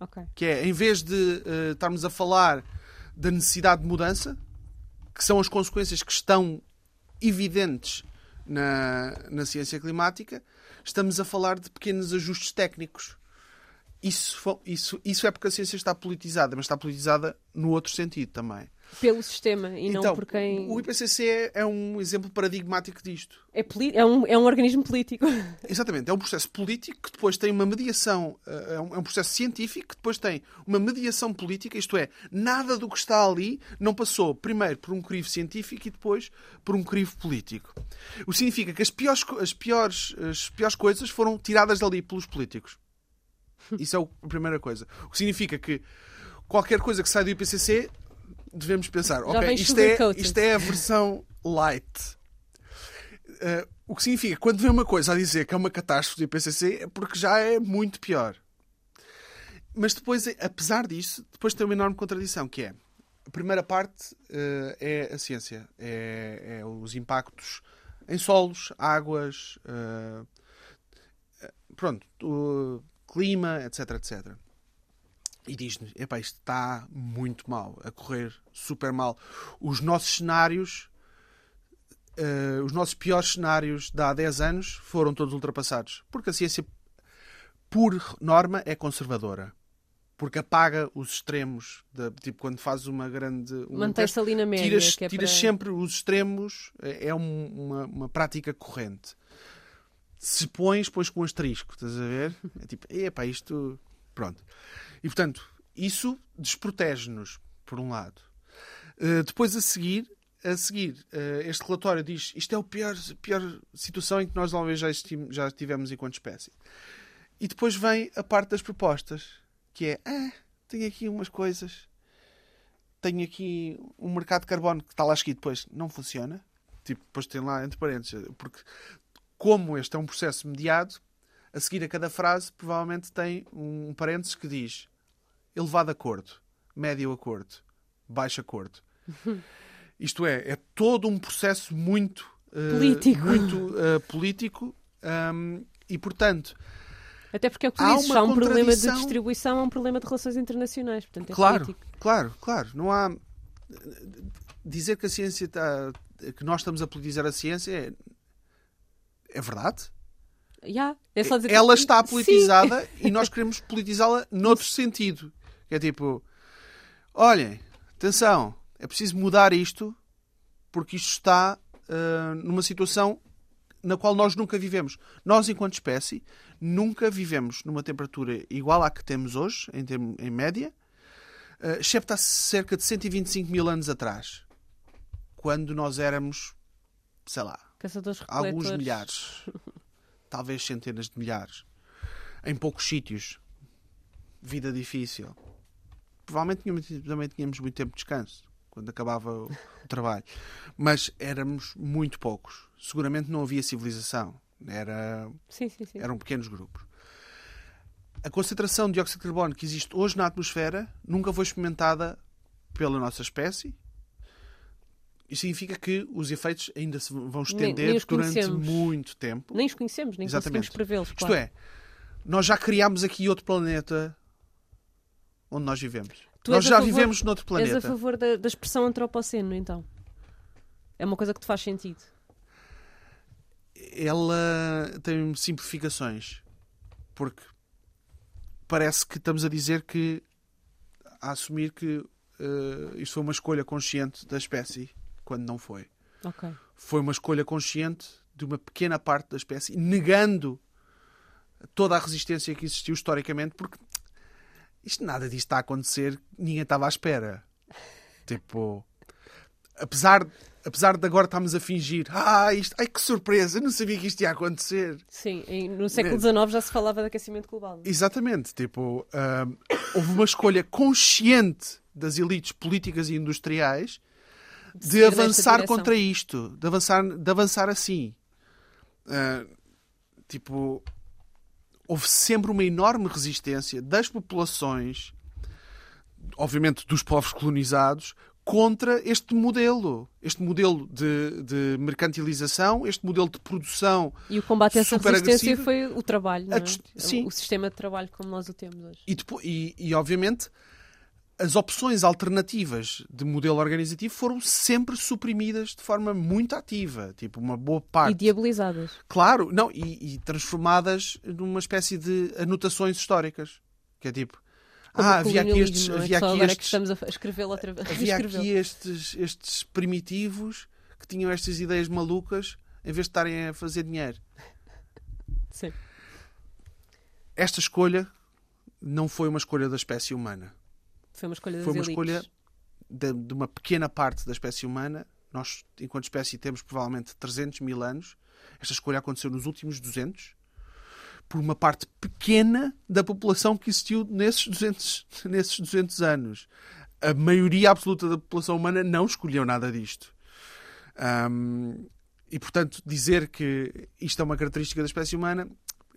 Okay. Que é, em vez de uh, estarmos a falar da necessidade de mudança, que são as consequências que estão evidentes na, na ciência climática, estamos a falar de pequenos ajustes técnicos. Isso, isso, isso é porque a ciência está politizada, mas está politizada no outro sentido também. Pelo sistema e então, não por quem. O IPCC é um exemplo paradigmático disto. É, é, um, é um organismo político. Exatamente, é um processo político que depois tem uma mediação, eh, é um, é um processo científico que depois tem uma mediação política, isto é, nada do que está ali não passou primeiro por um crivo científico e depois por um crivo político. O que significa que as piores, as piores, as piores coisas foram tiradas dali pelos políticos. Isso é a primeira coisa. O que significa que qualquer coisa que sai do IPCC devemos pensar, ok, isto é, isto é a versão light. Uh, o que significa quando vem uma coisa a dizer que é uma catástrofe do IPCC é porque já é muito pior. Mas depois, apesar disso, depois tem uma enorme contradição, que é a primeira parte uh, é a ciência, é, é, os impactos em solos, águas, uh, pronto, o clima, etc, etc e diz-nos: epá, isto está muito mal, a correr super mal. Os nossos cenários, uh, os nossos piores cenários de há 10 anos foram todos ultrapassados. Porque a ciência, por norma, é conservadora. Porque apaga os extremos, de, tipo quando fazes uma grande. Mantém-se ali na média. Tiras, é tiras para... sempre os extremos, é, é um, uma, uma prática corrente. Se pões, pões com um asterisco, estás a ver? É tipo, epá, isto. Pronto. E, portanto, isso desprotege-nos, por um lado. Uh, depois, a seguir, a seguir uh, este relatório diz isto é a pior, pior situação em que nós talvez já, estivemos, já estivemos enquanto espécie. E depois vem a parte das propostas, que é, ah, tenho aqui umas coisas, tenho aqui um mercado de carbono que está lá escrito, depois não funciona. Tipo, depois tem lá entre parênteses, porque como este é um processo mediado, a seguir a cada frase, provavelmente tem um parênteses que diz elevado acordo, médio acordo, baixo acordo. Isto é, é todo um processo muito uh, Político. muito uh, político um, e, portanto, Até porque é o que tu Há dizes, uma há um problema de distribuição, há um problema de relações internacionais. Portanto, é claro, político. claro, claro. Não há dizer que a ciência está que nós estamos a politizar a ciência é, é verdade. Ya, é dizer- Ela está Sim. politizada e nós queremos politizá-la noutro sentido. Que é tipo, olhem, atenção, é preciso mudar isto porque isto está ah, numa situação na qual nós nunca vivemos. Nós, enquanto espécie, nunca vivemos numa temperatura igual à que temos hoje, em, termo- em média, ah, excepto há cerca de 125 mil anos atrás, quando nós éramos, sei lá, alguns milhares, talvez centenas de milhares, em poucos sítios, vida difícil. Provavelmente tínhamos, também tínhamos muito tempo de descanso quando acabava o, trabalho, mas éramos muito poucos. Seguramente não havia civilização, era, Sim, sim, sim. eram pequenos grupos. A concentração de dióxido de carbono que existe hoje na atmosfera nunca foi experimentada pela nossa espécie. Isso significa que os efeitos ainda se vão estender nem os durante muito tempo. Nem os conhecemos, nem Exatamente. conseguimos prevê-los. Isto claro. é, nós já criámos aqui outro planeta onde nós vivemos. Tu nós já favor- vivemos noutro És a planeta. favor da, da expressão antropoceno, então? É uma coisa que te faz sentido. Ela tem simplificações. Porque parece que estamos a dizer que a assumir que eh, isto foi uma escolha consciente da espécie, quando não foi. Ok. Foi uma escolha consciente de uma pequena parte da espécie, negando toda a resistência que existiu historicamente, porque isto nada disto está a acontecer, ninguém estava à espera. Tipo, apesar, apesar de agora estarmos a fingir, ah, isto, ai que surpresa, não sabia que isto ia acontecer. Sim, no século XIX já se falava de aquecimento global. Exatamente, tipo, ahm, houve uma escolha consciente das elites políticas e industriais de avançar contra isto, de avançar, de avançar assim. Ah, tipo, houve sempre uma enorme resistência das populações, obviamente dos povos colonizados, contra este modelo. Este modelo de, de mercantilização, este modelo de produção E o combate a essa resistência agressivo. foi o trabalho, é? Sim. O sistema de trabalho como nós o temos hoje. E, depois, e, e, obviamente, as opções alternativas de modelo organizativo foram sempre suprimidas de forma muito ativa. Tipo, uma boa E parte. diabilizadas. Claro, não, e, e transformadas numa espécie de anotações históricas. Que é tipo. Como ah, havia aqui estes. é? Havia aqui é que estes, estamos a escrevê-lo outra vez. havia aqui estes, estes primitivos que tinham estas ideias malucas em vez de estarem a fazer dinheiro. Sim. Esta escolha não foi uma escolha da espécie humana. Foi uma escolha Foi uma elites. escolha de, de uma pequena parte da espécie humana. Nós, enquanto espécie, temos provavelmente 300 mil anos. Esta escolha aconteceu nos últimos 200 por uma parte pequena da população que existiu nesses 200, nesses 200 anos. A maioria absoluta da população humana não escolheu nada disto. Ahm, e, portanto, dizer que isto é uma característica da espécie humana,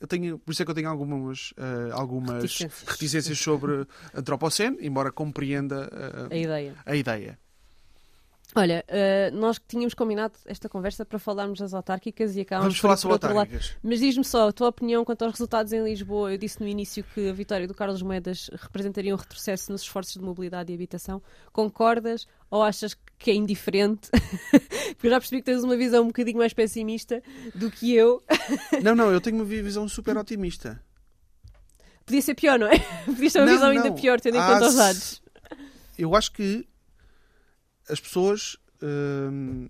eu tenho, por isso é que eu tenho algumas, ah, algumas Reticências. reticências sobre antropoceno, embora compreenda ah, A ideia. a ideia. Olha, eh, nós que tínhamos combinado esta conversa para falarmos das autárquicas e acabámos Vamos falar sobre outro lado. autárquicas. Mas diz-me só a tua opinião quanto aos resultados em Lisboa. Eu disse no início que a vitória do Carlos Moedas representaria um retrocesso nos esforços de mobilidade e habitação. Concordas ou achas que é indiferente? Porque eu já percebi que tens uma visão um bocadinho mais pessimista do que eu. Não, não, eu tenho uma visão super otimista. Podia ser pior, não é? Podia ter uma Não, visão não. ainda pior, tendo em Há conta os dados. Eu acho que as pessoas, hum,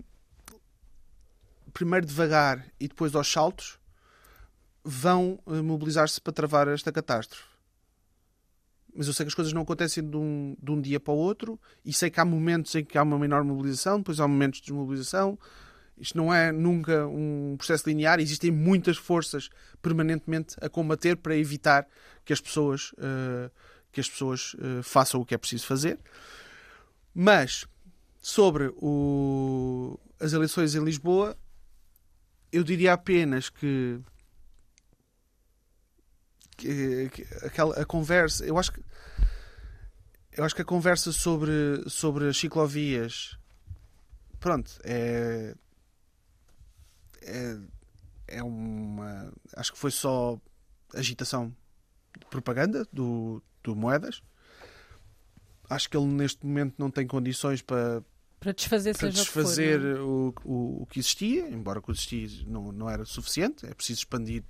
primeiro devagar e depois aos saltos, vão eh, mobilizar-se para travar esta catástrofe. Mas eu sei que as coisas não acontecem de um, de um dia para o outro e sei que há momentos em que há uma menor mobilização, depois há momentos de desmobilização. Isto não é nunca um processo linear, existem muitas forças permanentemente a combater para evitar que as pessoas, eh, que as pessoas eh, façam o que é preciso fazer. Mas sobre o- as eleições em Lisboa, eu diria apenas que que, que, aquela a conversa, eu acho que eu acho que a conversa sobre sobre as ciclovias, pronto, é é, é uma acho que foi só agitação de propaganda do, do Moedas. Acho que ele neste momento não tem condições para, para desfazer, para desfazer o que for, é? o, o, o que existia, embora o que existia não, não era suficiente, é preciso expandir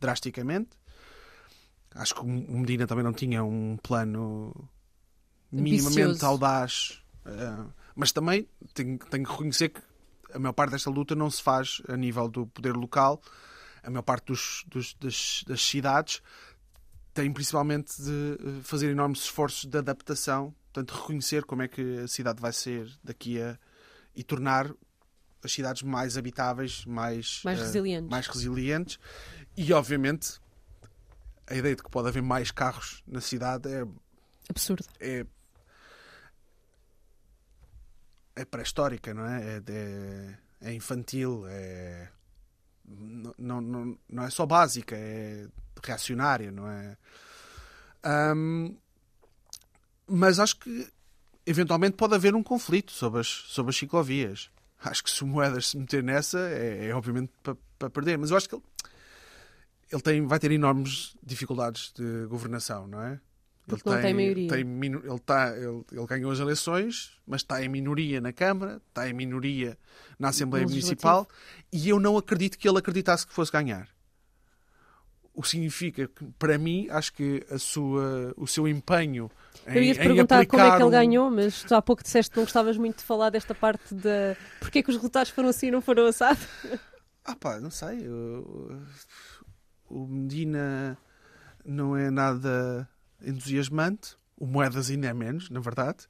drasticamente. Acho que o Medina também não tinha um plano minimamente Ambicioso. audaz, eh, mas também tenho, tenho que reconhecer que a maior parte desta luta não se faz a nível do poder local. A maior parte dos, dos- das, das cidades tem principalmente de eh, fazer enormes esforços de adaptação, portanto, reconhecer como é que a cidade vai ser daqui a. e tornar as cidades mais habitáveis, mais, Mais eh, resilientes. mais resilientes. E, obviamente, a ideia de que pode haver mais carros na cidade é, Absurdo. é, é pré-histórica, não é? É, é, é infantil, é, não, não, não, é só básica, é reacionária, não é? Ahm, mas acho que eventualmente pode haver um conflito sobre as, sobre as ciclovias. Acho que se o Moedas se meter nessa é, é obviamente para, para perder, mas eu acho que ele, ele tem, vai ter enormes dificuldades de governação, não é? Porque não tem maioria. minu- ele, tá, ele, ele ganhou as eleições, mas está em minoria na Câmara, está em minoria na Assembleia Municipal e eu não acredito que ele acreditasse que fosse ganhar. O que significa que, para mim, acho que a sua, o seu empenho em, Eu ia te perguntar como é aplicar que ele um- ganhou, mas tu há pouco disseste que não gostavas muito de falar desta parte da. Porquê que os resultados foram assim e não foram assados? Ah pá, não sei. O, o Medina não é nada entusiasmante. O Moedas ainda é menos, na verdade.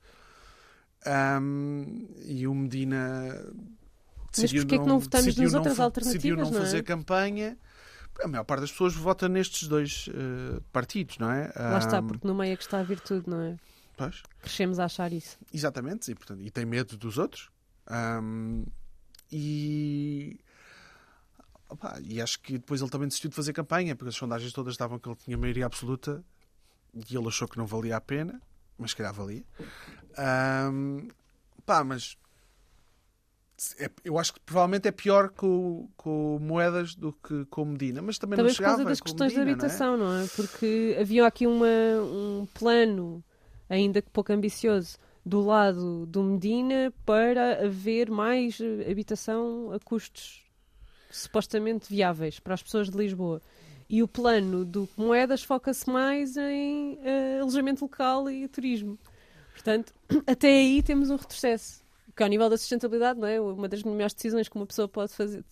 Ahm, e o Medina decidiu porquê que não votamos nas não outras alternativas, Decidiu não não é? fazer campanha. A maior parte das pessoas vota nestes dois eh, partidos, não é? Lá está, porque no meio é que está a virtude, não é? pois. Crescemos a achar isso. Exatamente, e, portanto, e tem medo dos outros. Ahm, e, opá, e acho que depois ele também decidiu de fazer campanha, porque as sondagens todas estavam que ele tinha maioria absoluta e ele achou que não valia a pena, mas se calhar valia. Ahm, pá, mas é- eu acho que provavelmente é pior com, com Moedas do que com Medina, mas também, Também não por causa chegava das questões Medina, de habitação, não é? Porque havia aqui uma, um plano, ainda que pouco ambicioso, do lado do Medina para haver mais eh, habitação a custos supostamente viáveis para as pessoas de Lisboa. E o plano do Moedas foca-se mais em eh, alojamento local e turismo. Portanto, até aí temos um retrocesso. Que ao nível da sustentabilidade, não é? Uma das melhores decisões que uma pessoa pode fazer,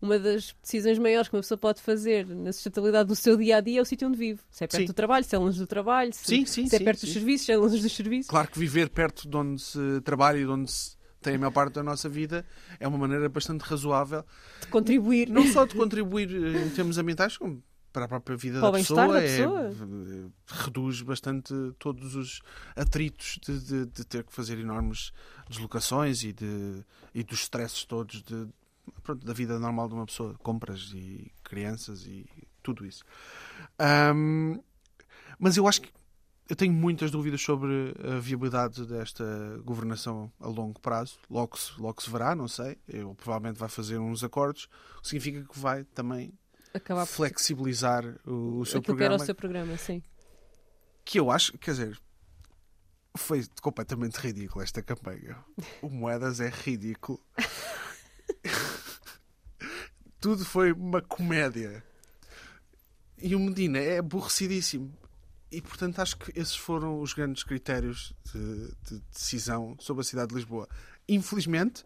uma das decisões maiores que uma pessoa pode fazer na sustentabilidade do seu dia a dia é o sítio onde vive. Se é perto Sim. do trabalho, se é longe do trabalho, se, Sim, sim, se é perto dos serviços, se é longe dos serviços. Claro que viver perto de onde se trabalha e de onde se tem a maior parte da nossa vida é uma maneira bastante razoável, De contribuir. não só de contribuir eh, em termos ambientais, como para a própria vida da pessoa, da é- pessoa. eh, reduz bastante todos os atritos de, de- de ter que fazer enormes deslocações e, de, e dos stresses todos de, pronto, da vida normal de uma pessoa, compras e crianças e tudo isso. Ahm, mas eu acho que eu tenho muitas dúvidas sobre a viabilidade desta governação a longo prazo. Logo se, logo se verá, não sei. Ele provavelmente vai fazer uns acordos, significa que vai também Acabar por flexibilizar o, o seu programa. o seu programa, sim. Que eu acho, quer dizer, foi completamente ridículo esta campanha. O Moedas é ridículo. Tudo foi uma comédia. E o Medina é aborrecidíssimo. E portanto acho que esses foram os grandes critérios de, de decisão sobre a cidade de Lisboa. Infelizmente,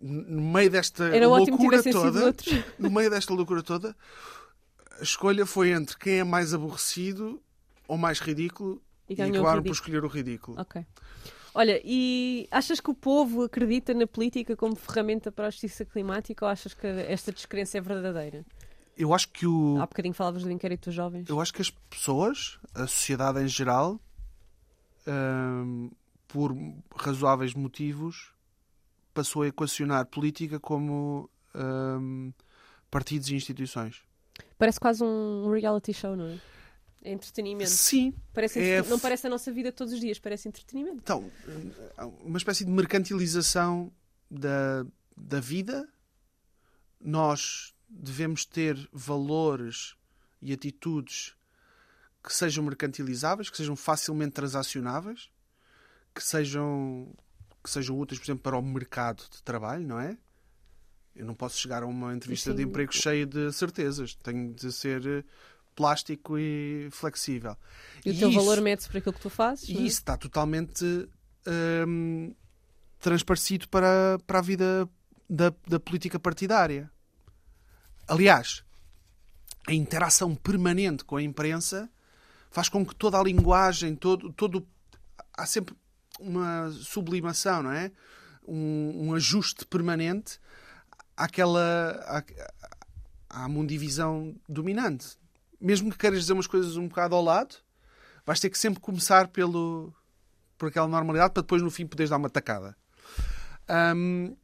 no meio desta Era loucura toda, no meio desta loucura toda, a escolha foi entre quem é mais aborrecido ou mais ridículo E e, por escolher o ridículo. Ok. Olha, e achas que o povo acredita na política como ferramenta para a justiça climática ou achas que esta descrença é verdadeira? Eu acho que o Há bocadinho falavas do inquérito dos jovens. eu acho que as pessoas, a sociedade em geral, hum, por razoáveis motivos, passou a equacionar política como hum, partidos e instituições. Parece quase um reality show, não é? É entretenimento. Sim. Parece é Não parece a nossa vida todos os dias, parece entretenimento. Então, há uma espécie de mercantilização da, da vida. Nós devemos ter valores e atitudes que sejam mercantilizáveis, que sejam facilmente transacionáveis, que sejam, que sejam úteis, por exemplo, para o mercado de trabalho, não é? Eu não posso chegar a uma entrevista de Sim. emprego cheia de certezas. Tenho de ser eh, plástico e flexível. E o teu isso- valor mede-se para aquilo que tu fazes. e não é? isso está totalmente hum, transparecido para, para a vida da, da política partidária. Aliás, a interação permanente com a imprensa faz com que toda a linguagem, todo, todo há sempre uma sublimação, não é? Um, um ajuste permanente àquela à, à mundivisão dominante. Mesmo que queiras dizer umas coisas um bocado ao lado, vais ter que sempre começar pelo, por aquela normalidade para depois no fim poderes dar uma tacada. Hum,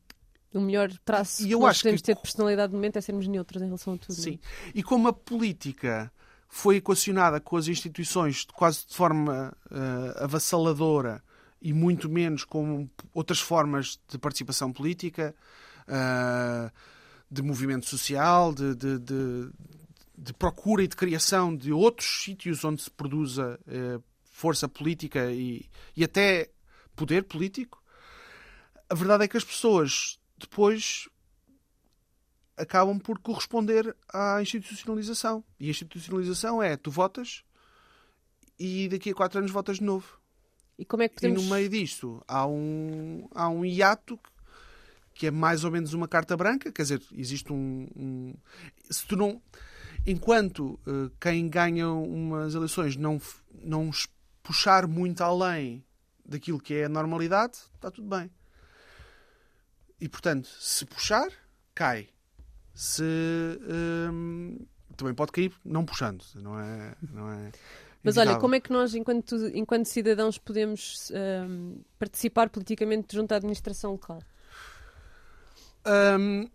O melhor traço E que eu nós acho podemos que- ter de personalidade no momento é sermos neutros em relação a tudo. não é? sim. E como a política foi equacionada com as instituições de quase de forma eh, avassaladora e muito menos com outras formas de participação política, eh, de movimento social, de, de- de- de procura e de criação de outros sítios onde se produza eh, força política e, e até poder político, a verdade é que as pessoas depois acabam por corresponder à institucionalização. E a institucionalização é tu votas e daqui a quatro anos votas de novo. E como é que podemos. E no meio disto há um, há um hiato que é mais ou menos uma carta branca, quer dizer, existe um. um- se tu não. Enquanto eh, quem ganha umas eleições não, não puxar muito além daquilo que é a normalidade, está tudo bem. E portanto, se puxar, cai. Se. hum, também pode cair não puxando, não é. Não é Mas olha, como é que nós, enquanto, enquanto cidadãos, podemos ahm, participar politicamente junto à administração local? Hum,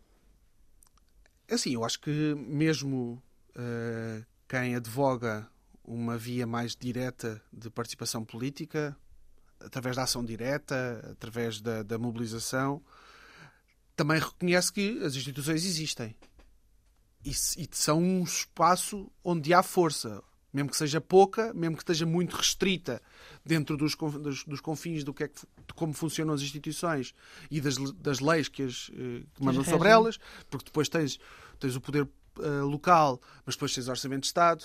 assim, eu acho que mesmo eh, quem advoga uma via mais direta de participação política, através da ação direta, através da, da mobilização, também reconhece que as instituições existem. E, e são um espaço onde há força, mesmo que seja pouca, mesmo que esteja muito restrita dentro dos, dos, dos confins do que é que, de como funcionam as instituições e das, das leis que, as, eh, que mandam sobre elas, porque depois tens, tens o poder eh, local, mas depois tens orçamento de Estado,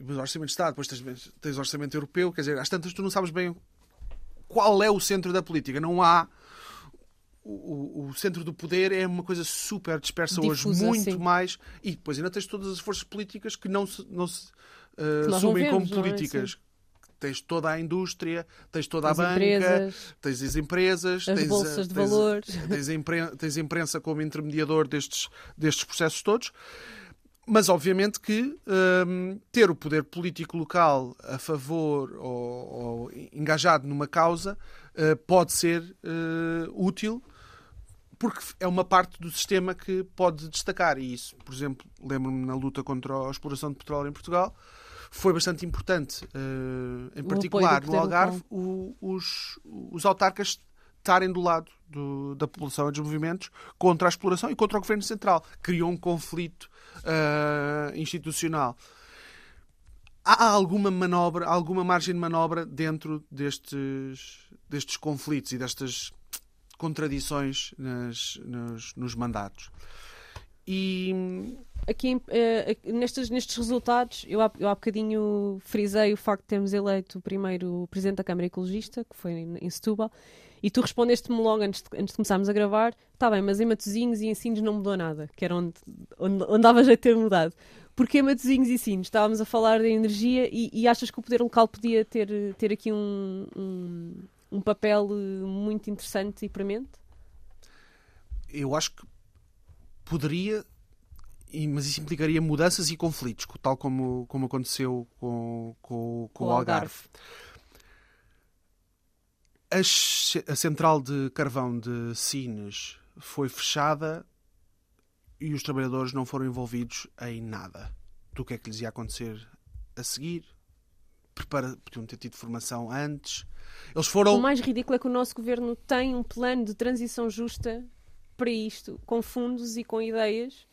mas orçamento de Estado, depois tens, tens orçamento europeu, quer dizer, às tantas tu não sabes bem qual é o centro da política. Não há. O, o- o centro do poder é uma coisa super dispersa Difusa, hoje, muito sim. mais. E depois ainda tens todas as forças políticas que não se, não se eh, assumem vemos, como é? políticas. Tens toda a indústria, tens toda a banca, empresas, tens as empresas, as tens, a- bolsas de tens- valores. tens a, impren- tens a imprensa como intermediador destes, destes processos todos. Mas, obviamente, que hum, ter o poder político local a favor ou, ou engajado numa causa eh, pode ser eh, útil porque é uma parte do sistema que pode destacar. E isso, por exemplo, lembro-me na luta contra a exploração de petróleo em Portugal, foi bastante importante, eh, em O particular no Algarve, o- os, os autarcas estarem do lado do- da população e dos movimentos contra a exploração e contra o governo central. Criou um conflito eh, institucional. Há alguma manobra, alguma margem de manobra dentro destes, destes conflitos e destas contradições nas- nos, nos mandatos. E Aqui, eh, aqui nestes, nestes resultados, eu há, eu há bocadinho frisei o facto de termos eleito o primeiro presidente da Câmara Ecologista, que foi em, em Setúbal, e tu respondeste-me logo antes de, antes de começarmos a gravar: está bem, mas em Matosinhos e em Sines não mudou nada, que era onde, onde, onde dava jeito de ter mudado. Porque em Matosinhos e Sines estávamos a falar de energia e, e achas que o poder local podia ter, ter aqui um, um, um papel eh, muito interessante e premente? eu acho que poderia, mas isso implicaria mudanças e conflitos, tal como, como aconteceu com, com, com o Algarve. A, central de carvão de Sines foi fechada e os trabalhadores não foram envolvidos em nada do que é que lhes ia acontecer a seguir, prepara... podiam ter tido formação antes. Eles foram. O mais ridículo é que o nosso governo tem um plano de transição justa para isto, com fundos e com ideias,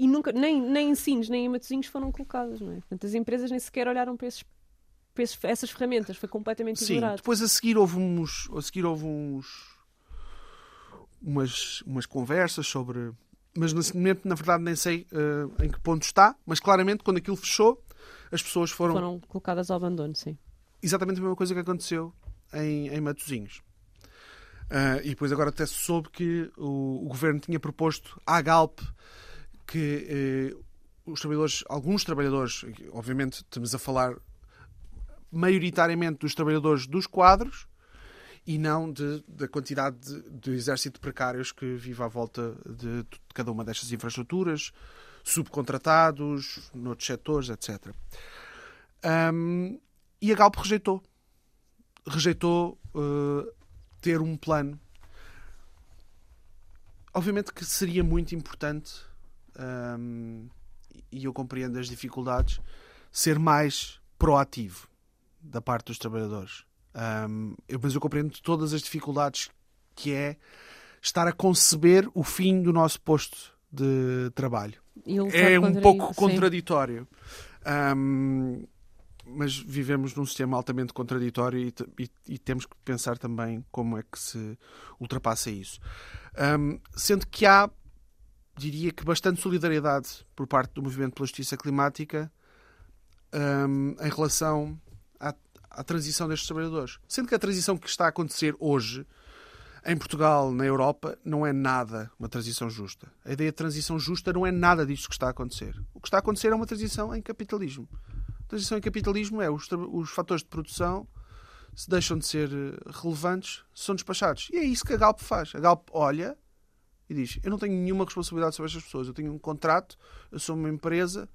e nunca, nem, nem ensinos, nem em matozinhos foram colocados, não é? Portanto, as empresas nem sequer olharam para, esses, para esses, essas ferramentas, foi completamente Sim, ignorado. depois a seguir houve uns. A seguir houve uns. Umas, umas conversas sobre. Mas nesse momento, na verdade, nem sei eh, em que ponto está, mas claramente, quando aquilo fechou, as pessoas foram, Foram colocadas ao abandono, sim. exatamente a mesma coisa que aconteceu em, em Matosinhos. Ah, e depois agora até se soube que o, o governo tinha proposto à Galp que eh, os trabalhadores, alguns trabalhadores, obviamente estamos a falar maioritariamente dos trabalhadores dos quadros e não de- da quantidade de, de exército de precários que vive à volta de, de cada uma destas infraestruturas, subcontratados, noutros setores, etc. Ahm, e a Galp rejeitou. Rejeitou eh, ter um plano. Obviamente que seria muito importante, ahm, e eu compreendo as dificuldades, ser mais proativo da parte dos trabalhadores. Ahm, eu, mas eu compreendo todas as dificuldades que é estar a conceber o fim do nosso posto de trabalho é um pouco contraditório. Ahm, mas vivemos num sistema altamente contraditório e, e- e temos que pensar também como é que se ultrapassa isso. Ahm, sendo que há, diria que, bastante solidariedade por parte do movimento pela justiça climática ahm, em relação à, à transição destes trabalhadores. Sendo que a transição que está a acontecer hoje em Portugal, na Europa, não é nada uma transição justa. A ideia de transição justa não é nada disto que está a acontecer. O que está a acontecer é uma transição em capitalismo. A transição em capitalismo é os, os fatores de produção se deixam de ser eh, relevantes, são despachados. E é isso que a Galp faz. A Galp olha e diz: Eu não tenho nenhuma responsabilidade sobre estas pessoas. Eu tenho um contrato, eu sou uma empresa,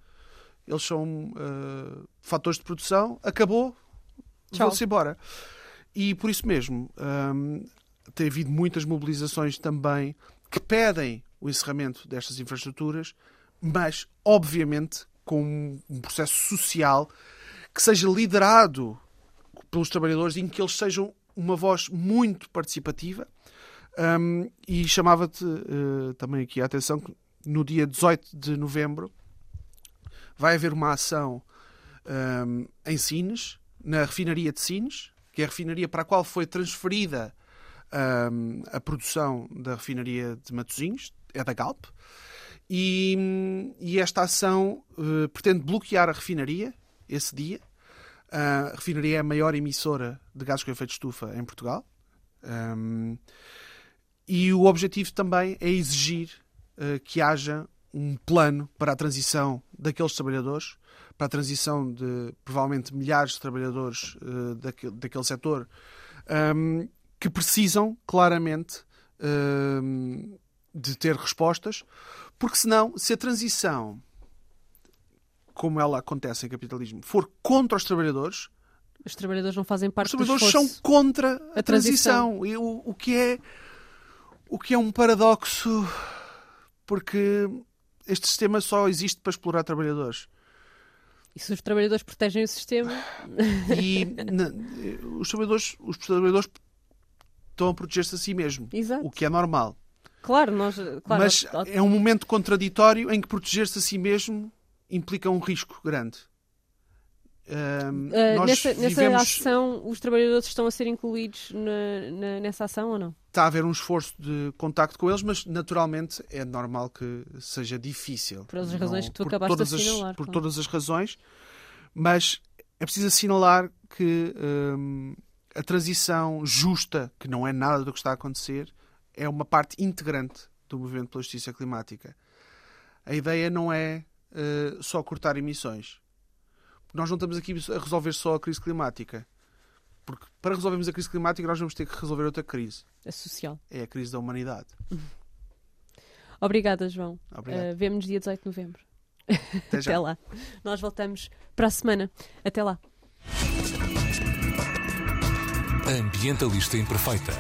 eles são eh, fatores de produção, acabou, vão-se embora. E por isso mesmo, hum, tem havido muitas mobilizações também que pedem o encerramento destas infraestruturas, mas, obviamente, com um- um processo social que seja liderado pelos trabalhadores em que eles sejam uma voz muito participativa. Hum, e chamava-te eh, também aqui a atenção que no dia 18 de novembro vai haver uma ação hum, em Sines, na refinaria de Sines, que é a refinaria para a qual foi transferida hum, a produção da refinaria de Matosinhos, é da Galp, e, e esta ação eh, pretende bloquear a refinaria esse dia. A refinaria é a maior emissora de gases com efeito de estufa em Portugal. Hum, e o objetivo também é exigir eh, que haja um plano para a transição daqueles trabalhadores, para a transição de provavelmente milhares de trabalhadores eh, daquele, daquele setor, hum, que precisam claramente hum, de ter respostas, porque senão, se a transição, como ela acontece em capitalismo, for contra os trabalhadores, Os trabalhadores não fazem parte os do trabalhadores são contra a, A transição. transição. E o, o que é o que é um paradoxo porque este sistema só existe para explorar trabalhadores. E se os trabalhadores protegem o sistema, E na- os trabalhadores, os trabalhadores estão a proteger-se a si mesmo, exato. o que é normal. Claro, nós. Claro, Mas é um momento contraditório em que proteger-se a si mesmo implica um risco grande. Nós nessa, nessa vivemos- ação, os trabalhadores estão a ser incluídos na- na- nessa ação ou não? está a haver um esforço de contacto com eles, mas naturalmente é normal que seja difícil. Por as razões que tu acabaste de todas as- assinalar, Por claro. todas as razões, mas é preciso assinalar que hum, a transição justa, que não é nada do que está a acontecer, é uma parte integrante do movimento pela justiça climática. A ideia não é eh, só cortar emissões. Nós não estamos aqui a resolver só a crise climática. Porque para resolvermos a crise climática, nós vamos ter que resolver outra crise. A social. É a crise da humanidade. Obrigada, João. Obrigado. Uh, Vemo-nos dia 18 de novembro. Até já. Até lá. Nós voltamos para a semana. Até lá. Ambientalista Imperfeita.